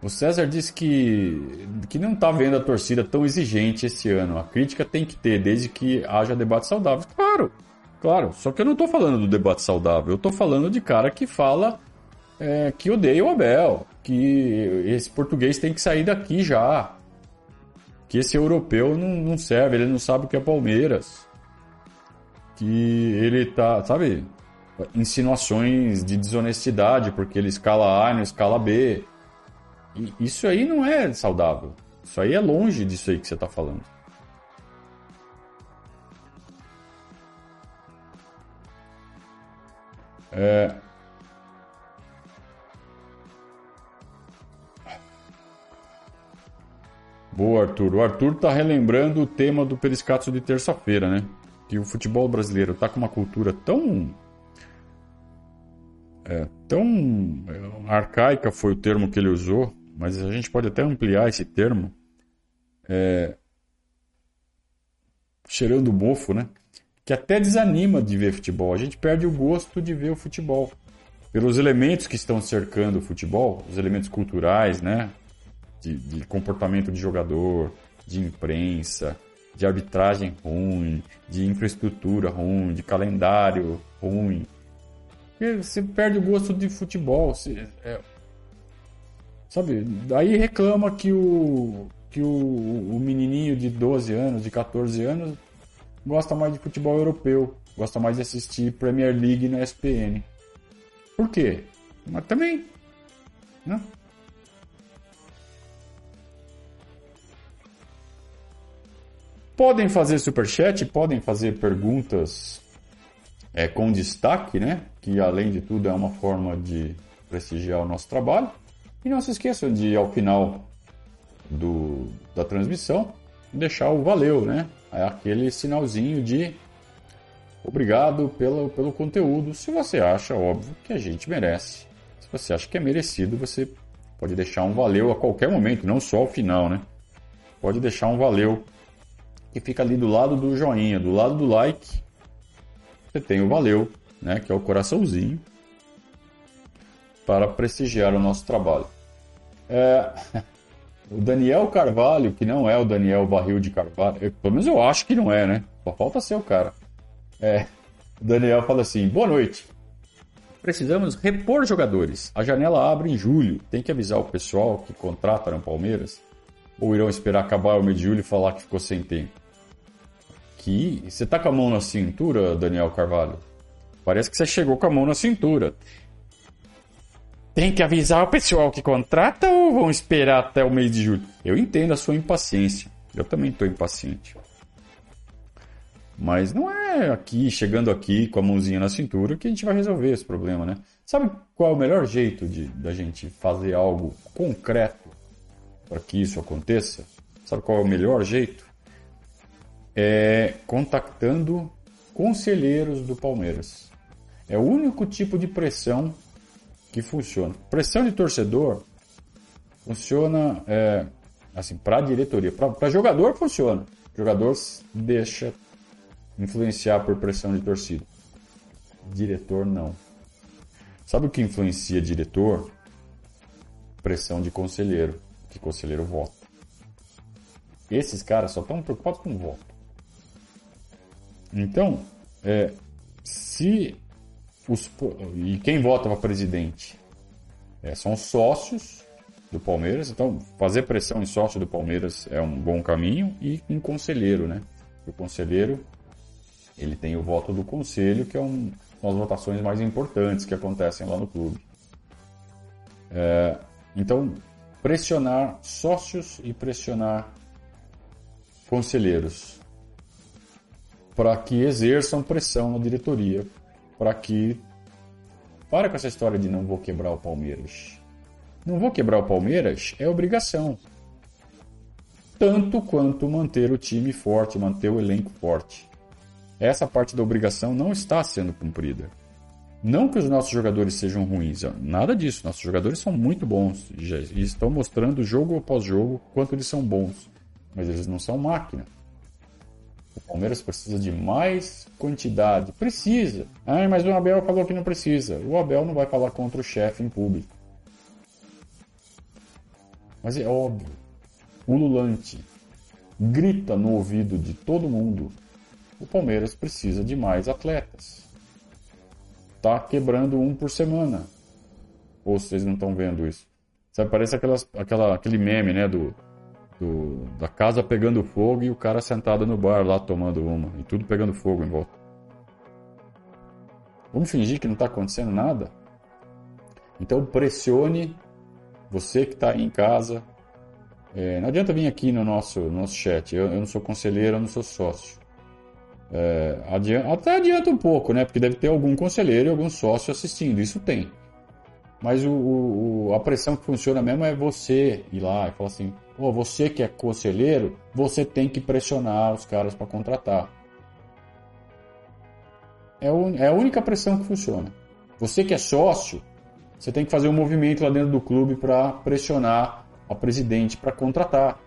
O César disse que, que não está vendo a torcida tão exigente esse ano. A crítica tem que ter, desde que haja debate saudável. Claro, claro. Só que eu não estou falando do debate saudável. Eu estou falando de cara que fala é, que odeia o Abel, que esse português tem que sair daqui já, que esse europeu não, não serve, ele não sabe o que é Palmeiras que ele tá, sabe, insinuações de desonestidade, porque ele escala A e não escala B. E isso aí não é saudável. Isso aí é longe disso aí que você está falando. É... Boa, Arthur. O Arthur tá relembrando o tema do Periscato de terça-feira, né? Que o futebol brasileiro está com uma cultura tão é, tão é, arcaica foi o termo que ele usou mas a gente pode até ampliar esse termo, é, cheirando mofo, né? Que até desanima de ver futebol. A gente perde o gosto de ver o futebol. Pelos elementos que estão cercando o futebol, os elementos culturais, né? De, de comportamento de jogador, de imprensa, de arbitragem ruim, de infraestrutura ruim, de calendário ruim. E você perde o gosto de futebol. Você, é, sabe? Daí reclama que o que o, o menininho de 12 anos, de 14 anos, gosta mais de futebol europeu, gosta mais de assistir Premier League na ESPN. Por quê? Mas também, né? Podem fazer superchat, podem fazer perguntas é, com destaque, né? Que além de tudo é uma forma de prestigiar o nosso trabalho. E não se esqueçam de, ao final do, da transmissão, deixar o valeu, né? É aquele sinalzinho de obrigado pelo, pelo conteúdo. Se você acha, óbvio, que a gente merece. Se você acha que é merecido, você pode deixar um valeu a qualquer momento, não só ao final, né? Pode deixar um valeu que fica ali do lado do joinha, do lado do like. Você tem o valeu, né? Que é o coraçãozinho para prestigiar o nosso trabalho. É... O Daniel Carvalho, que não é o Daniel Barril de Carvalho, eu, pelo menos eu acho que não é, né? Só falta ser o cara. É, o Daniel fala assim: boa noite. Precisamos repor jogadores. A janela abre em julho. Tem que avisar o pessoal que contrata no Palmeiras? Ou irão esperar acabar o mês de julho e falar que ficou sem tempo? Que você tá com a mão na cintura, Daniel Carvalho? Parece que você chegou com a mão na cintura. Tem que avisar o pessoal que contrata ou vão esperar até o mês de julho? Eu entendo a sua impaciência. Eu também estou impaciente. Mas não é aqui, chegando aqui com a mãozinha na cintura, que a gente vai resolver esse problema, né? Sabe qual é o melhor jeito de da gente fazer algo concreto para que isso aconteça? Sabe qual é o melhor jeito? É contactando conselheiros do Palmeiras. É o único tipo de pressão que funciona. Pressão de torcedor funciona é, assim para diretoria, para jogador funciona. Jogador deixa influenciar por pressão de torcida. Diretor não. Sabe o que influencia diretor? Pressão de conselheiro, que conselheiro vota. Esses caras só estão preocupados com voto. Então, é, se os, e quem vota para presidente? É, são sócios do Palmeiras, então fazer pressão em sócio do Palmeiras é um bom caminho e em conselheiro, né? O conselheiro ele tem o voto do conselho, que é um, são as votações mais importantes que acontecem lá no clube. É, então, pressionar sócios e pressionar conselheiros para que exerçam pressão na diretoria para que. Para com essa história de não vou quebrar o Palmeiras. Não vou quebrar o Palmeiras é obrigação. Tanto quanto manter o time forte, manter o elenco forte. Essa parte da obrigação não está sendo cumprida. Não que os nossos jogadores sejam ruins, nada disso. Nossos jogadores são muito bons e estão mostrando jogo após jogo quanto eles são bons. Mas eles não são máquina. O Palmeiras precisa de mais quantidade. Precisa. Ah, mas o Abel falou que não precisa. O Abel não vai falar contra o chefe em público. Mas é óbvio. O Lulante grita no ouvido de todo mundo. O Palmeiras precisa de mais atletas. Tá quebrando um por semana. Ou vocês não estão vendo isso? Sabe, parece aquelas, aquela, aquele meme, né, do do, da casa pegando fogo e o cara sentado no bar lá tomando uma. E tudo pegando fogo em volta. Vamos fingir que não está acontecendo nada? Então pressione você que está em casa. É, não adianta vir aqui no nosso, no nosso chat. Eu, eu não sou conselheiro, eu não sou sócio. É, adianta, até adianta um pouco, né? Porque deve ter algum conselheiro e algum sócio assistindo. Isso tem. Mas o, o, a pressão que funciona mesmo é você ir lá e falar assim: oh, você que é conselheiro, você tem que pressionar os caras para contratar. É, é a única pressão que funciona. Você que é sócio, você tem que fazer um movimento lá dentro do clube para pressionar a presidente para contratar.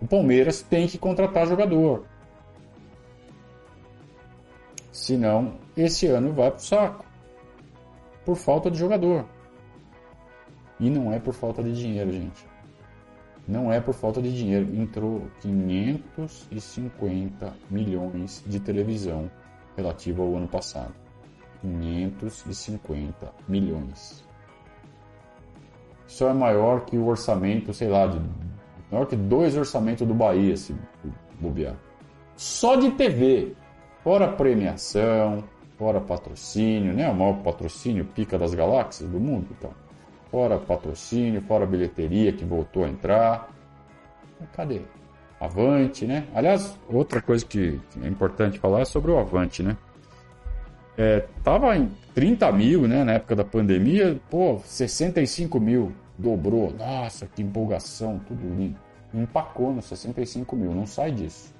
O Palmeiras tem que contratar jogador. Senão, esse ano vai pro saco. Por falta de jogador. E não é por falta de dinheiro, gente. Não é por falta de dinheiro. Entrou 550 milhões de televisão relativo ao ano passado. 550 milhões. Isso é maior que o orçamento, sei lá, de, maior que dois orçamentos do Bahia, se bobear. Só de TV. Fora premiação, fora patrocínio, né? O maior patrocínio, pica das galáxias do mundo, então. Fora patrocínio, fora bilheteria que voltou a entrar. Cadê? Avante, né? Aliás, outra coisa que é importante falar é sobre o Avante, né? É, tava em 30 mil, né? Na época da pandemia, pô, 65 mil, dobrou. Nossa, que empolgação, tudo lindo. Empacou nos 65 mil, não sai disso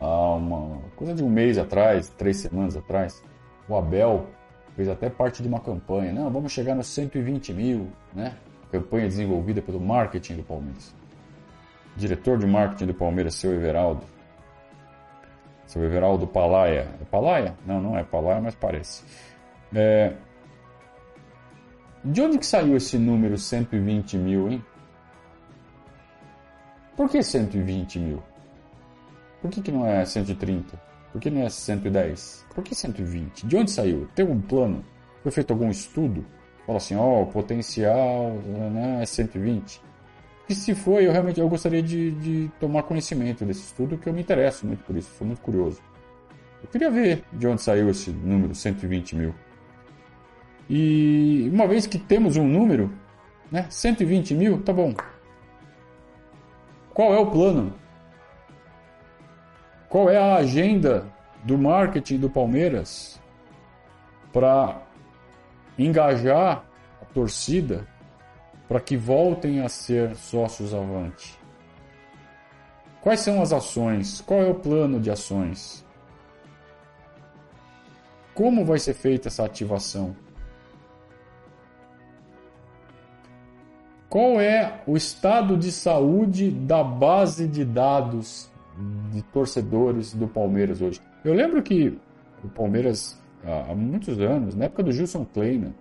há uma coisa de um mês atrás, três semanas atrás, o Abel fez até parte de uma campanha. Não, vamos chegar nos 120 mil, né? Campanha desenvolvida pelo marketing do Palmeiras. Diretor de marketing do Palmeiras, seu Everaldo. Seu Everaldo Palaia. É Palaia? Não, não é Palaia, mas parece. É... De onde que saiu esse número 120 mil, hein? Por que 120 mil? Por que, que não é 130? Por que não é 110? Por que 120? De onde saiu? Tem um plano? Foi feito algum estudo? Fala assim, ó, oh, potencial né, é 120. E se foi, eu realmente eu gostaria de, de tomar conhecimento desse estudo, que eu me interesso muito por isso, sou muito curioso. Eu queria ver de onde saiu esse número, 120 mil. E uma vez que temos um número, né, 120 mil, tá bom. Qual é o plano? Qual é a agenda do marketing do Palmeiras para engajar a torcida para que voltem a ser sócios avante? Quais são as ações? Qual é o plano de ações? Como vai ser feita essa ativação? Qual é o estado de saúde da base de dados de torcedores do Palmeiras hoje. Eu lembro que o Palmeiras, há muitos anos, na época do Gilson Kleina,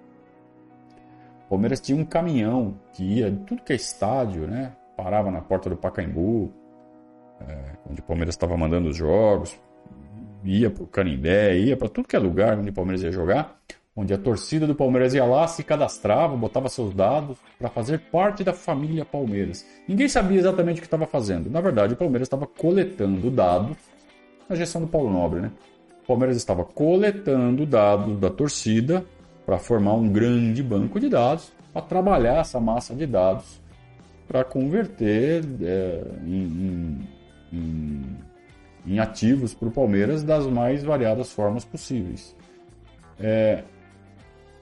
o Palmeiras tinha um caminhão que ia tudo que é estádio, né? Parava na porta do Pacaembu, é, onde o Palmeiras estava mandando os jogos, ia para o Canindé, ia para tudo que é lugar onde o Palmeiras ia jogar onde a torcida do Palmeiras ia lá, se cadastrava, botava seus dados para fazer parte da família Palmeiras. Ninguém sabia exatamente o que estava fazendo. Na verdade, o Palmeiras estava coletando dados na gestão do Paulo Nobre, né? O Palmeiras estava coletando dados da torcida para formar um grande banco de dados, para trabalhar essa massa de dados, para converter é, em, em, em, ativos para o Palmeiras das mais variadas formas possíveis. É,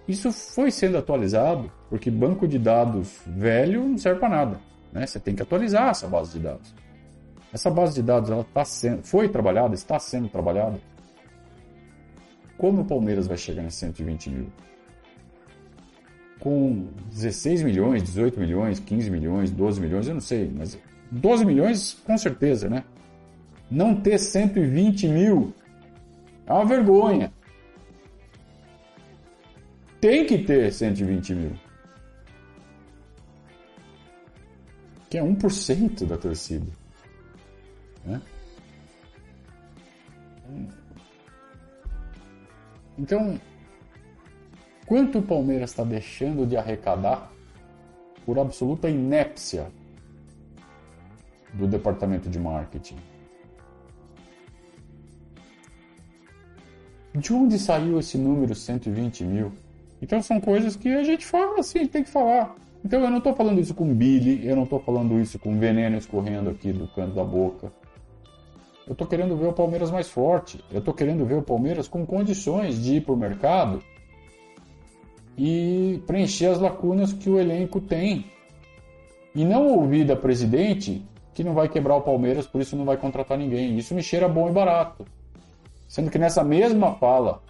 isso foi sendo atualizado, porque banco de dados velho não serve para nada. Né? Você tem que atualizar essa base de dados. Essa base de dados ela tá sendo, foi trabalhada, está sendo trabalhada. Como o Palmeiras vai chegar em 120 mil? Com 16 milhões, 18 milhões, 15 milhões, 12 milhões, eu não sei, mas 12 milhões com certeza, né? Não ter 120 mil é uma vergonha tem que ter 120 mil. Que é 1% da torcida. Né? Então, quanto o Palmeiras está deixando de arrecadar por absoluta inépcia do departamento de marketing? De onde saiu esse número 120 mil? Então são coisas que a gente fala assim, tem que falar. Então eu não estou falando isso com Billy, eu não estou falando isso com veneno escorrendo aqui do canto da boca. Eu estou querendo ver o Palmeiras mais forte. Eu estou querendo ver o Palmeiras com condições de ir para o mercado e preencher as lacunas que o elenco tem. E não ouvir da presidente que não vai quebrar o Palmeiras, por isso não vai contratar ninguém. Isso me cheira bom e barato. Sendo que nessa mesma fala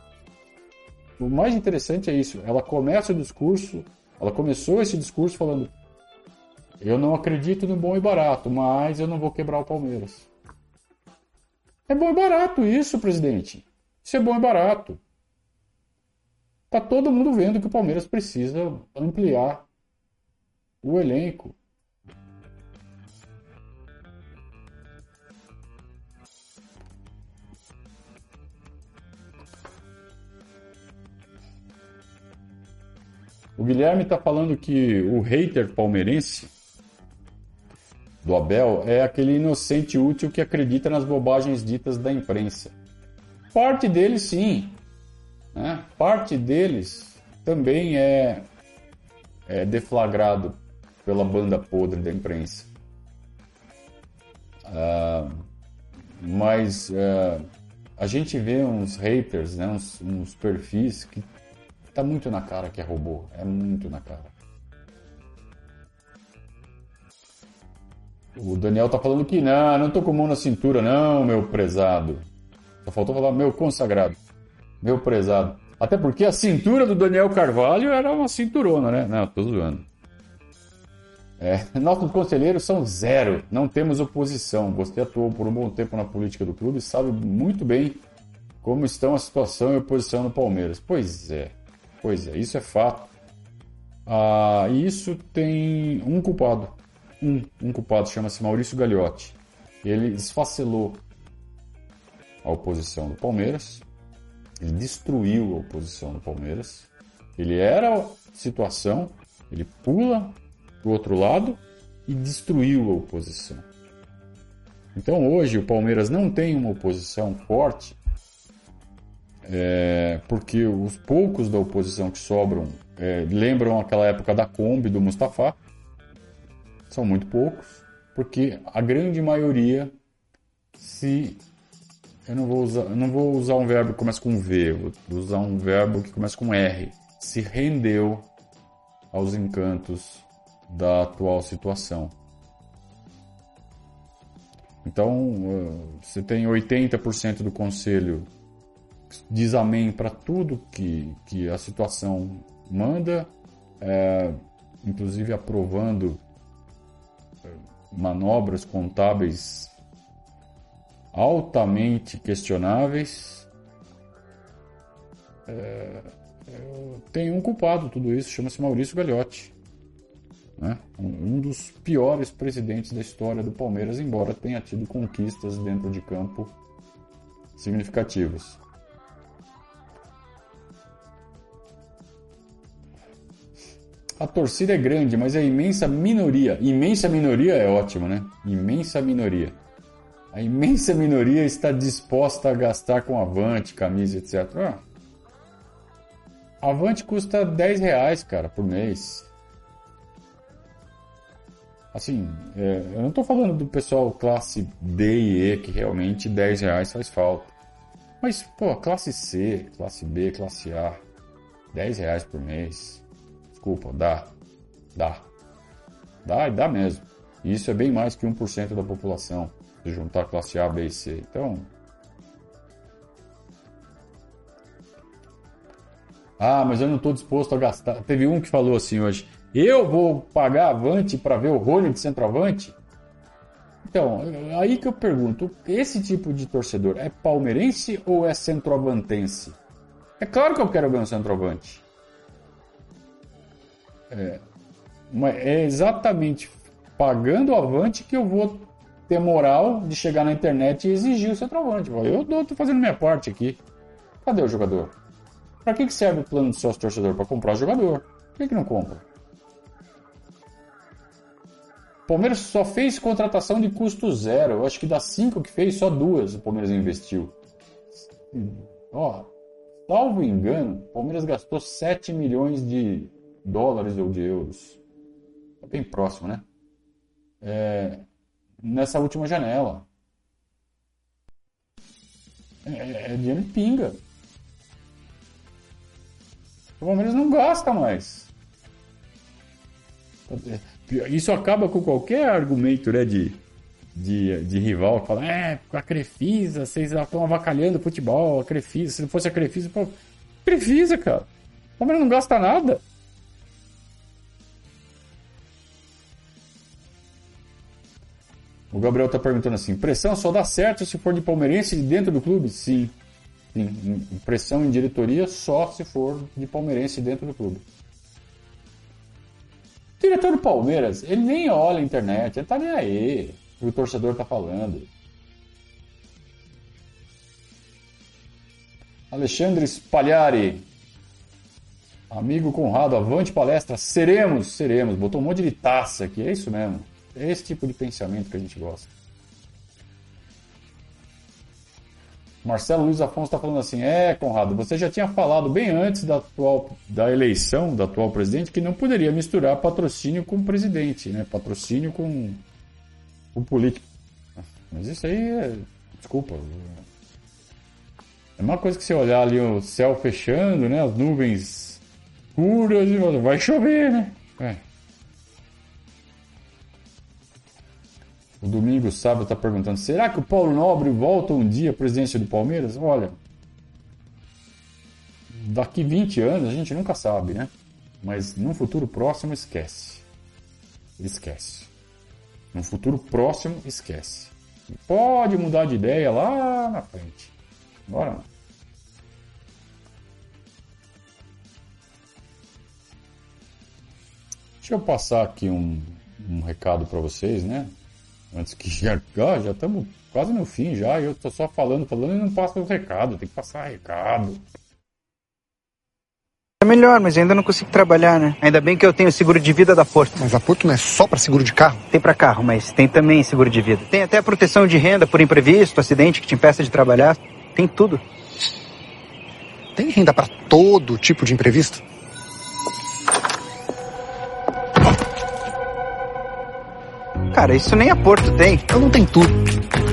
o mais interessante é isso. Ela começa o discurso, ela começou esse discurso falando: Eu não acredito no bom e barato, mas eu não vou quebrar o Palmeiras. É bom e barato isso, presidente. Isso é bom e barato. Tá todo mundo vendo que o Palmeiras precisa ampliar o elenco. O Guilherme está falando que o hater palmeirense do Abel é aquele inocente útil que acredita nas bobagens ditas da imprensa. Parte deles, sim. Né? Parte deles também é, é deflagrado pela banda podre da imprensa. Ah, mas ah, a gente vê uns haters, né? uns, uns perfis que tá muito na cara que é robô. É muito na cara. O Daniel tá falando que não, não tô com mão na cintura, não, meu prezado. Só faltou falar meu consagrado, meu prezado. Até porque a cintura do Daniel Carvalho era uma cinturona, né? Não, tô zoando. É, nossos conselheiros são zero, não temos oposição. Você atuou por um bom tempo na política do clube e sabe muito bem como estão a situação e a oposição no Palmeiras. Pois é, pois é, isso é fato. Ah, e isso tem um culpado um, um culpado, chama-se Maurício Gagliotti. Ele desfacelou a oposição do Palmeiras, ele destruiu a oposição do Palmeiras. Ele era a situação, ele pula para o outro lado e destruiu a oposição. Então hoje o Palmeiras não tem uma oposição forte, é, porque os poucos da oposição que sobram é, lembram aquela época da Kombi do Mustafa, são muito poucos, porque a grande maioria se eu não vou usar, não vou usar um verbo que começa com V, vou usar um verbo que começa com R, se rendeu aos encantos da atual situação. Então, você tem 80% do conselho diz amém para tudo que, que a situação manda, é, inclusive aprovando manobras contábeis altamente questionáveis. É, tem um culpado tudo isso, chama-se Maurício Gagliotti. Né? Um dos piores presidentes da história do Palmeiras, embora tenha tido conquistas dentro de campo significativas. A torcida é grande, mas a imensa minoria, imensa minoria é ótimo, né? Imensa minoria. A imensa minoria está disposta a gastar com Avante, camisa, etc. Ah, Avante custa 10 reais, cara, por mês. Assim, é, eu não estou falando do pessoal classe D e E que realmente 10 reais faz falta. Mas, pô, classe C, classe B, classe A, 10 reais por mês. Desculpa, dá. Dá. Dá e dá mesmo. E isso é bem mais que 1% da população, se juntar classe A, B e C. Então. Ah, mas eu não estou disposto a gastar. Teve um que falou assim hoje: eu vou pagar avante para ver o rolho de centroavante? Então, aí que eu pergunto: esse tipo de torcedor é palmeirense ou é centroavantense? É claro que eu quero ver um centroavante. É, é exatamente pagando o avante que eu vou ter moral de chegar na internet e exigir o centroavante. Eu estou fazendo minha parte aqui. Cadê o jogador? Para que, que serve o plano de sócio torcedor? Para comprar jogador. Por que, que não compra? O Palmeiras só fez contratação de custo zero. Eu acho que das cinco que fez, só duas o Palmeiras investiu. Ó, salvo engano, o Palmeiras gastou 7 milhões de dólares ou de euros. É bem próximo, né? É, nessa última janela. É, é, é dinheiro pinga. O Palmeiras não gasta mais. Isso acaba com qualquer argumento né, de, de, de rival que fala, é, a Crefisa, vocês estão avacalhando o futebol, a Crefisa, se não fosse a Crefisa, pô, Crefisa, cara. O Palmeiras não gasta nada. O Gabriel tá perguntando assim: pressão só dá certo se for de palmeirense dentro do clube? Sim. Sim. Pressão em diretoria só se for de palmeirense dentro do clube. O diretor do Palmeiras, ele nem olha a internet, ele tá nem aí. O torcedor tá falando. Alexandre Spagliari. Amigo Conrado, avante palestra. Seremos, seremos. Botou um monte de taça aqui. É isso mesmo. É esse tipo de pensamento que a gente gosta. Marcelo Luiz Afonso está falando assim: é, Conrado, você já tinha falado bem antes da, atual, da eleição do atual presidente que não poderia misturar patrocínio com presidente, né? Patrocínio com o político. Mas isso aí é. Desculpa. É uma coisa que você olhar ali o céu fechando, né? As nuvens escuras e vai chover, né? É. Domingo Sábado está perguntando: será que o Paulo Nobre volta um dia à presidência do Palmeiras? Olha, daqui 20 anos a gente nunca sabe, né? Mas num futuro próximo, esquece. Esquece. Num futuro próximo, esquece. Pode mudar de ideia lá na frente. Agora não. Deixa eu passar aqui um, um recado para vocês, né? Antes que já já estamos quase no fim já, eu tô só falando, falando e não passo o recado, tem que passar recado. É melhor, mas ainda não consigo trabalhar, né? Ainda bem que eu tenho seguro de vida da Porto. Mas a Porto não é só para seguro de carro? Tem para carro, mas tem também seguro de vida. Tem até proteção de renda por imprevisto, acidente que te impeça de trabalhar. Tem tudo. Tem renda para todo tipo de imprevisto? Cara, isso nem a Porto tem. Então não tem tudo.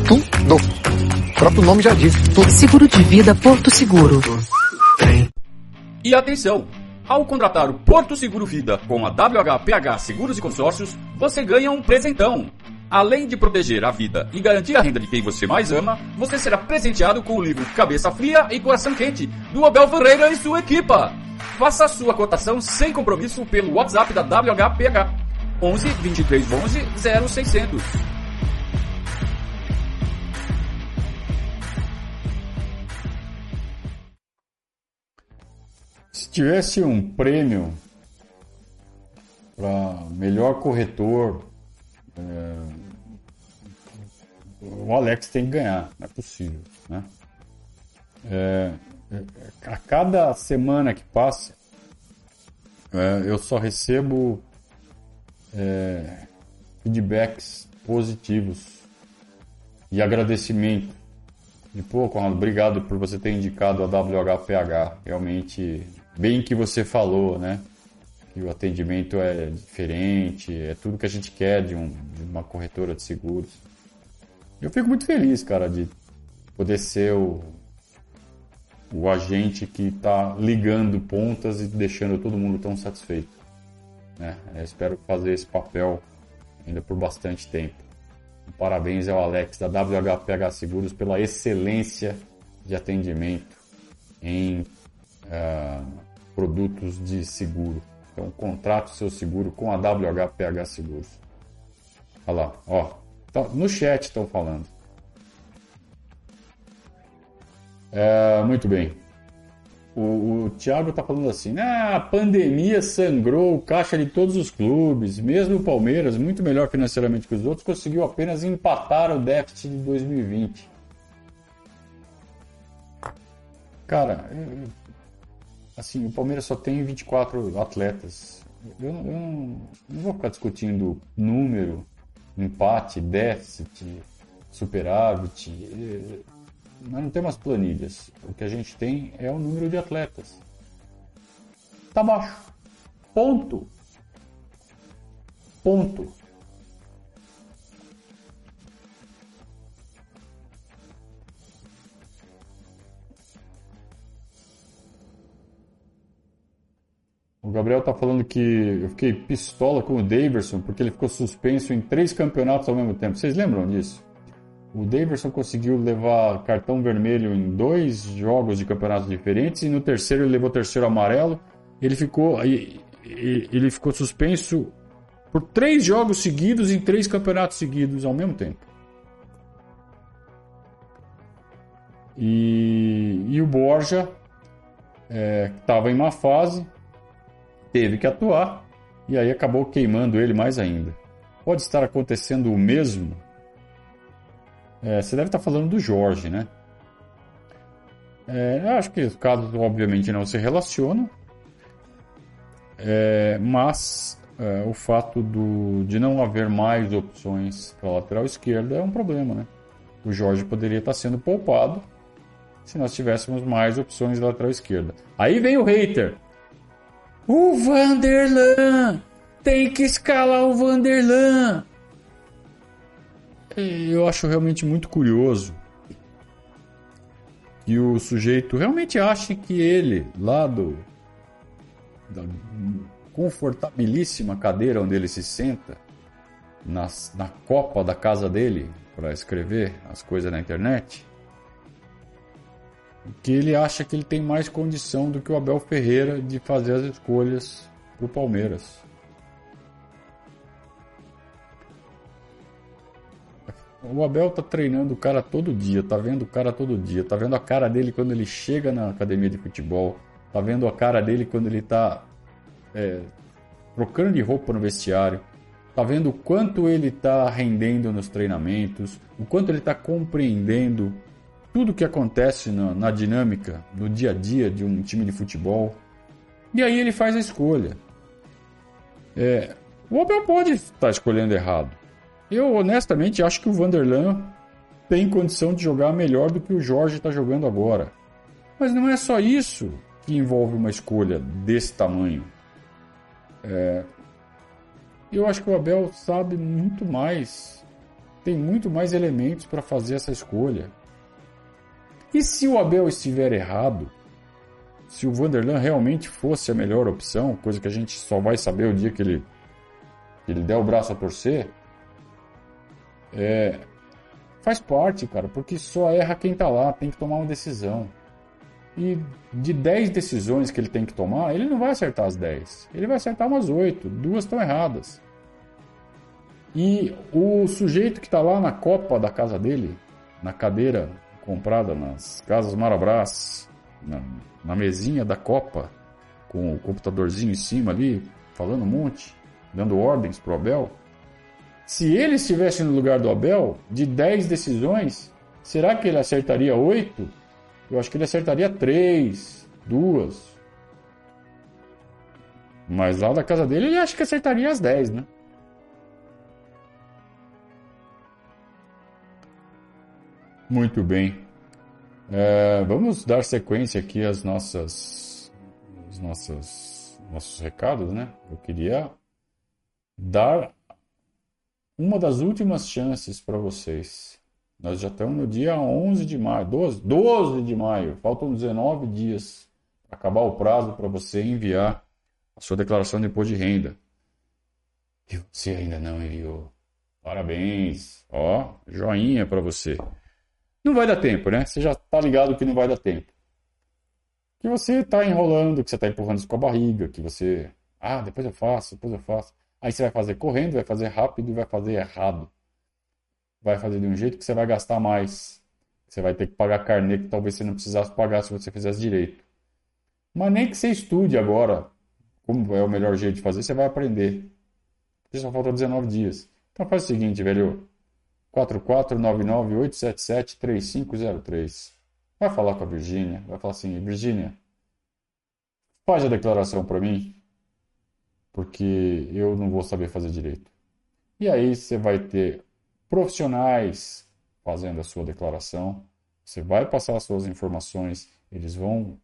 Tudo. O próprio nome já diz. Tudo. Seguro de vida Porto Seguro. E atenção! Ao contratar o Porto Seguro Vida com a WHPH Seguros e Consórcios, você ganha um presentão. Além de proteger a vida e garantir a renda de quem você mais ama, você será presenteado com o livro Cabeça Fria e Coração Quente, do Abel Ferreira e sua equipa. Faça a sua cotação sem compromisso pelo WhatsApp da WHPH 11 23 11 0600. Se tivesse um prêmio para melhor corretor, é, o Alex tem que ganhar, não é possível. Né? É, a cada semana que passa, é, eu só recebo é, feedbacks positivos e agradecimento. E, pô, Conrado, obrigado por você ter indicado a WHPH. Realmente, bem que você falou, né? Que o atendimento é diferente, é tudo que a gente quer de, um, de uma corretora de seguros. Eu fico muito feliz, cara, de poder ser o, o agente que está ligando pontas e deixando todo mundo tão satisfeito. Né? espero fazer esse papel ainda por bastante tempo. Parabéns ao Alex da WHPH Seguros pela excelência de atendimento em uh, produtos de seguro. Então, contrate seu seguro com a WHPH Seguros. Olha lá, ó. Tá, no chat estão falando. É, muito bem. O, o Thiago tá falando assim: ah, a pandemia sangrou o caixa de todos os clubes. Mesmo o Palmeiras, muito melhor financeiramente que os outros, conseguiu apenas empatar o déficit de 2020. Cara, assim, o Palmeiras só tem 24 atletas. Eu, eu não, não vou ficar discutindo número, empate, déficit, superávit nós não temos planilhas. O que a gente tem é o número de atletas. Tá baixo. Ponto. Ponto. O Gabriel tá falando que eu fiquei pistola com o Daverson porque ele ficou suspenso em três campeonatos ao mesmo tempo. Vocês lembram disso? O Daverson conseguiu levar cartão vermelho em dois jogos de campeonatos diferentes e no terceiro ele levou terceiro amarelo. Ele ficou, ele ficou suspenso por três jogos seguidos em três campeonatos seguidos ao mesmo tempo. E, e o Borja, é, estava em má fase, teve que atuar e aí acabou queimando ele mais ainda. Pode estar acontecendo o mesmo é, você deve estar falando do Jorge, né? É, eu acho que os casos obviamente não se relacionam, é, mas é, o fato do, de não haver mais opções para a lateral esquerda é um problema, né? O Jorge poderia estar sendo poupado se nós tivéssemos mais opções de lateral esquerda. Aí vem o hater. O Vanderlan! Tem que escalar o Vanderlan! Eu acho realmente muito curioso que o sujeito realmente ache que ele, lá do da confortabilíssima cadeira onde ele se senta, na, na copa da casa dele, para escrever as coisas na internet, que ele acha que ele tem mais condição do que o Abel Ferreira de fazer as escolhas para o Palmeiras. O Abel tá treinando o cara todo dia, tá vendo o cara todo dia, tá vendo a cara dele quando ele chega na academia de futebol, tá vendo a cara dele quando ele tá é, trocando de roupa no vestiário, tá vendo o quanto ele tá rendendo nos treinamentos, o quanto ele tá compreendendo tudo que acontece na, na dinâmica, no dia a dia de um time de futebol. E aí ele faz a escolha. É, o Abel pode estar escolhendo errado. Eu honestamente acho que o Vanderlan tem condição de jogar melhor do que o Jorge está jogando agora. Mas não é só isso que envolve uma escolha desse tamanho. É, eu acho que o Abel sabe muito mais, tem muito mais elementos para fazer essa escolha. E se o Abel estiver errado, se o Vanderlan realmente fosse a melhor opção, coisa que a gente só vai saber o dia que ele, que ele der o braço a torcer, é, faz parte, cara, porque só erra quem tá lá, tem que tomar uma decisão. E de 10 decisões que ele tem que tomar, ele não vai acertar as 10. Ele vai acertar umas 8, duas estão erradas. E o sujeito que está lá na copa da casa dele, na cadeira comprada nas casas Marabras, na, na mesinha da copa, com o computadorzinho em cima ali, falando um monte, dando ordens pro Abel, se ele estivesse no lugar do Abel, de 10 decisões, será que ele acertaria 8? Eu acho que ele acertaria 3, 2. Mas lá da casa dele, ele acha que acertaria as 10, né? Muito bem. É, vamos dar sequência aqui às nossas, às nossas, nossos recados, né? Eu queria dar uma das últimas chances para vocês. Nós já estamos no dia 11 de maio, 12, 12 de maio, faltam 19 dias para acabar o prazo para você enviar a sua declaração de imposto de renda. E você ainda não enviou. Parabéns. Ó, joinha para você. Não vai dar tempo, né? Você já está ligado que não vai dar tempo. Que você está enrolando, que você está empurrando isso com a barriga, que você. Ah, depois eu faço, depois eu faço. Aí você vai fazer correndo, vai fazer rápido e vai fazer errado. Vai fazer de um jeito que você vai gastar mais. Você vai ter que pagar carnê que talvez você não precisasse pagar se você fizesse direito. Mas nem que você estude agora como é o melhor jeito de fazer, você vai aprender. Porque só faltam 19 dias. Então faz o seguinte, velho. 44998773503. Vai falar com a Virgínia, vai falar assim, Virgínia, faz a declaração para mim porque eu não vou saber fazer direito. E aí você vai ter profissionais fazendo a sua declaração, você vai passar as suas informações, eles vão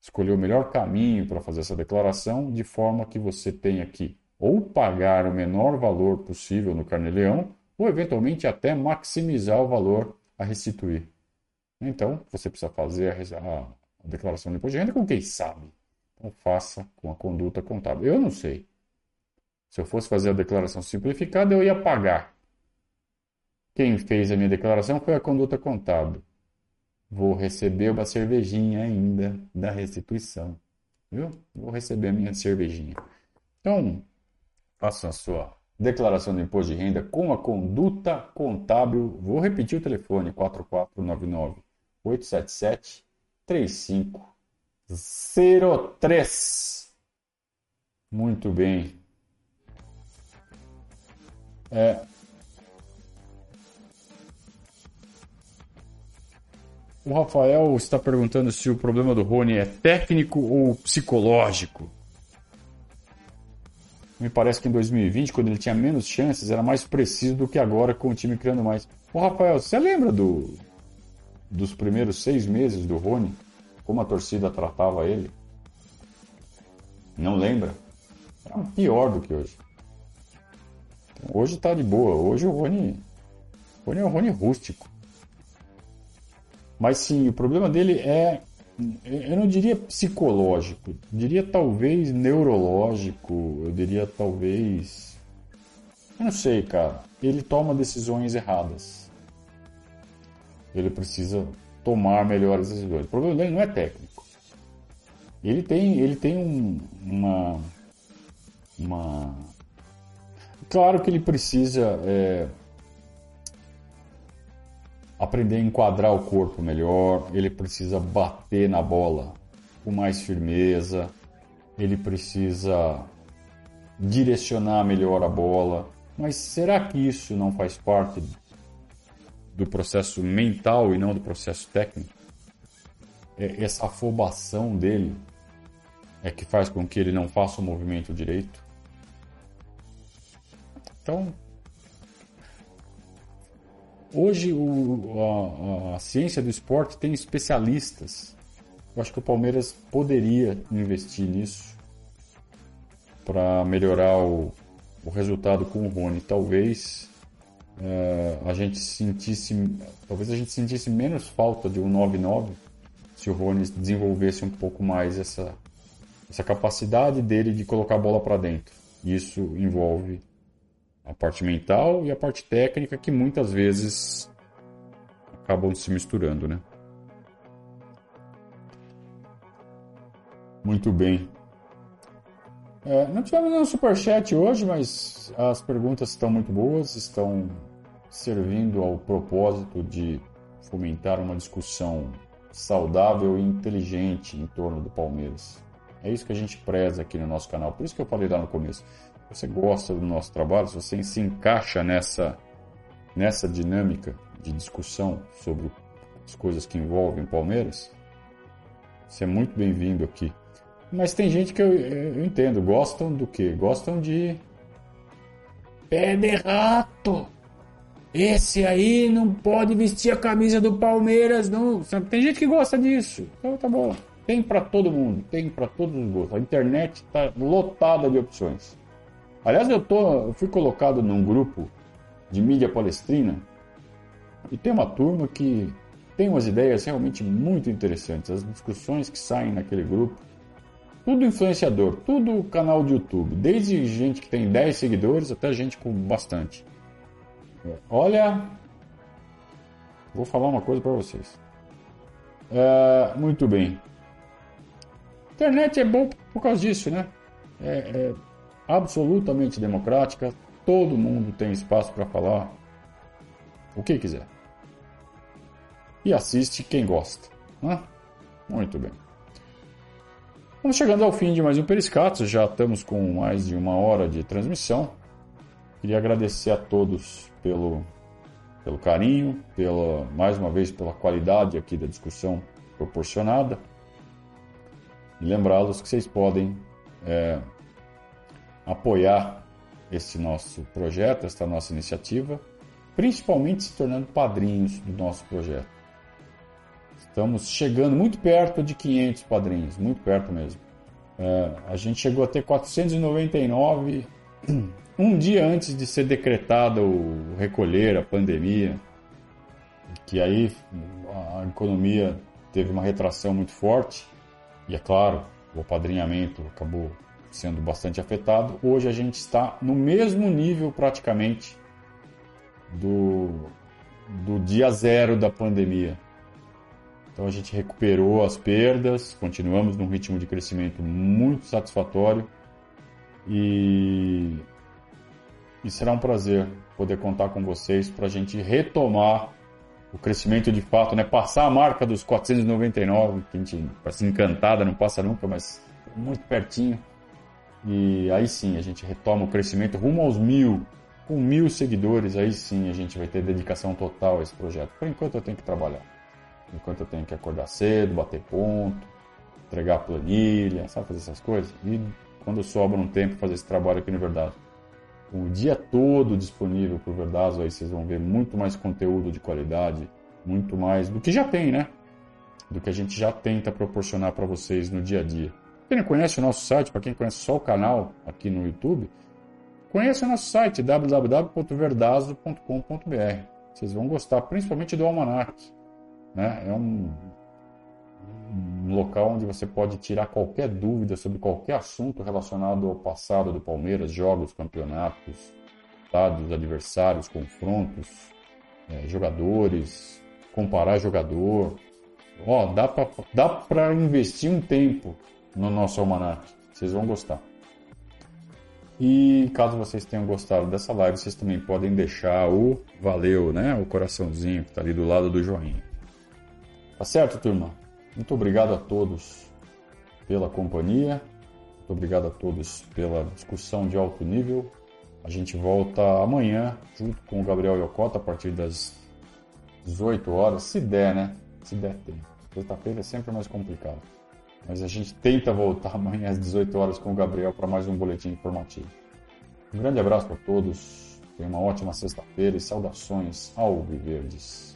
escolher o melhor caminho para fazer essa declaração, de forma que você tenha que ou pagar o menor valor possível no carnê-leão, ou eventualmente até maximizar o valor a restituir. Então, você precisa fazer a, a, a declaração de imposto de renda com quem sabe. Então faça com a conduta contábil. Eu não sei. Se eu fosse fazer a declaração simplificada, eu ia pagar. Quem fez a minha declaração foi a conduta contábil. Vou receber uma cervejinha ainda da restituição. Viu? Vou receber a minha cervejinha. Então, faça a sua declaração de imposto de renda com a conduta contábil. Vou repetir o telefone: 4499 877 3503. Muito bem. É, O Rafael está perguntando se o problema do Rony é técnico ou psicológico. Me parece que em 2020, quando ele tinha menos chances, era mais preciso do que agora com o time criando mais. O Rafael, você lembra do, dos primeiros seis meses do Rony? Como a torcida tratava ele? Não lembra? Era pior do que hoje. Hoje está de boa. Hoje o Rony, o Rony é o Rony rústico. Mas sim, o problema dele é, eu não diria psicológico, diria talvez neurológico, eu diria talvez. Eu não sei, cara. Ele toma decisões erradas. Ele precisa tomar melhores decisões. O problema dele não é técnico. Ele tem, ele tem um, uma, uma. Claro que ele precisa é, aprender a enquadrar o corpo melhor, ele precisa bater na bola com mais firmeza, ele precisa direcionar melhor a bola. Mas será que isso não faz parte do processo mental e não do processo técnico? É, essa afobação dele é que faz com que ele não faça o movimento direito? Então, Hoje o, a, a, ciência do esporte tem especialistas. Eu acho que o Palmeiras poderia investir nisso para melhorar o, o, resultado com o Rony. Talvez é, a gente sentisse, talvez a gente sentisse menos falta de um 9-9 se o Rony desenvolvesse um pouco mais essa, essa capacidade dele de colocar a bola para dentro. Isso envolve a parte mental e a parte técnica que muitas vezes acabam se misturando, né? Muito bem. É, não tivemos nenhum superchat hoje, mas as perguntas estão muito boas, estão servindo ao propósito de fomentar uma discussão saudável e inteligente em torno do Palmeiras. É isso que a gente preza aqui no nosso canal. Por isso que eu falei lá no começo você gosta do nosso trabalho, se você se encaixa nessa, nessa dinâmica de discussão sobre as coisas que envolvem Palmeiras, você é muito bem-vindo aqui. Mas tem gente que eu, eu entendo, gostam do que? Gostam de. Pé de rato! Esse aí não pode vestir a camisa do Palmeiras, não. Tem gente que gosta disso. Então tá bom. Tem para todo mundo, tem para todos os gostos. A internet está lotada de opções. Aliás, eu, tô, eu fui colocado num grupo de mídia palestrina e tem uma turma que tem umas ideias realmente muito interessantes. As discussões que saem naquele grupo, tudo influenciador, tudo canal de YouTube, desde gente que tem 10 seguidores até gente com bastante. Olha, vou falar uma coisa para vocês. É, muito bem. Internet é bom por causa disso, né? É, é, absolutamente democrática, todo mundo tem espaço para falar o que quiser. E assiste quem gosta. Né? Muito bem. Vamos chegando ao fim de mais um Periscato, já estamos com mais de uma hora de transmissão. Queria agradecer a todos pelo, pelo carinho, pela, mais uma vez pela qualidade aqui da discussão proporcionada. E lembrá-los que vocês podem é, apoiar esse nosso projeto, esta nossa iniciativa, principalmente se tornando padrinhos do nosso projeto. Estamos chegando muito perto de 500 padrinhos, muito perto mesmo. É, a gente chegou a ter 499 um dia antes de ser decretado o recolher, a pandemia, que aí a economia teve uma retração muito forte e é claro, o apadrinhamento acabou sendo bastante afetado. Hoje a gente está no mesmo nível praticamente do, do dia zero da pandemia. Então a gente recuperou as perdas, continuamos num ritmo de crescimento muito satisfatório e, e será um prazer poder contar com vocês para a gente retomar o crescimento de fato, né? Passar a marca dos 499, que a gente parece encantada, não passa nunca, mas muito pertinho. E aí sim a gente retoma o crescimento rumo aos mil. Com mil seguidores, aí sim a gente vai ter dedicação total a esse projeto. Por enquanto eu tenho que trabalhar. Por enquanto eu tenho que acordar cedo, bater ponto, entregar planilha, sabe fazer essas coisas. E quando sobra um tempo fazer esse trabalho aqui no Verdade. O dia todo disponível para o Verdazo, aí vocês vão ver muito mais conteúdo de qualidade, muito mais do que já tem, né? Do que a gente já tenta proporcionar para vocês no dia a dia. Quem não conhece o nosso site, para quem conhece só o canal aqui no YouTube, conheça o nosso site www.verdazo.com.br. Vocês vão gostar, principalmente do Almanac. Né? É um, um local onde você pode tirar qualquer dúvida sobre qualquer assunto relacionado ao passado do Palmeiras, jogos, campeonatos, dados, adversários, confrontos, é, jogadores, comparar jogador. Ó, dá para dá para investir um tempo no nosso almanac. Vocês vão gostar. E caso vocês tenham gostado dessa live, vocês também podem deixar o valeu, né? O coraçãozinho que está ali do lado do joinha. Tá certo, turma? Muito obrigado a todos pela companhia. Muito obrigado a todos pela discussão de alto nível. A gente volta amanhã, junto com o Gabriel Yokota, a partir das 18 horas, se der, né? Se der tempo. Sexta-feira é sempre mais complicado. Mas a gente tenta voltar amanhã às 18 horas com o Gabriel para mais um boletim informativo. Um grande abraço para todos, tenham uma ótima sexta-feira e saudações ao Viverdes.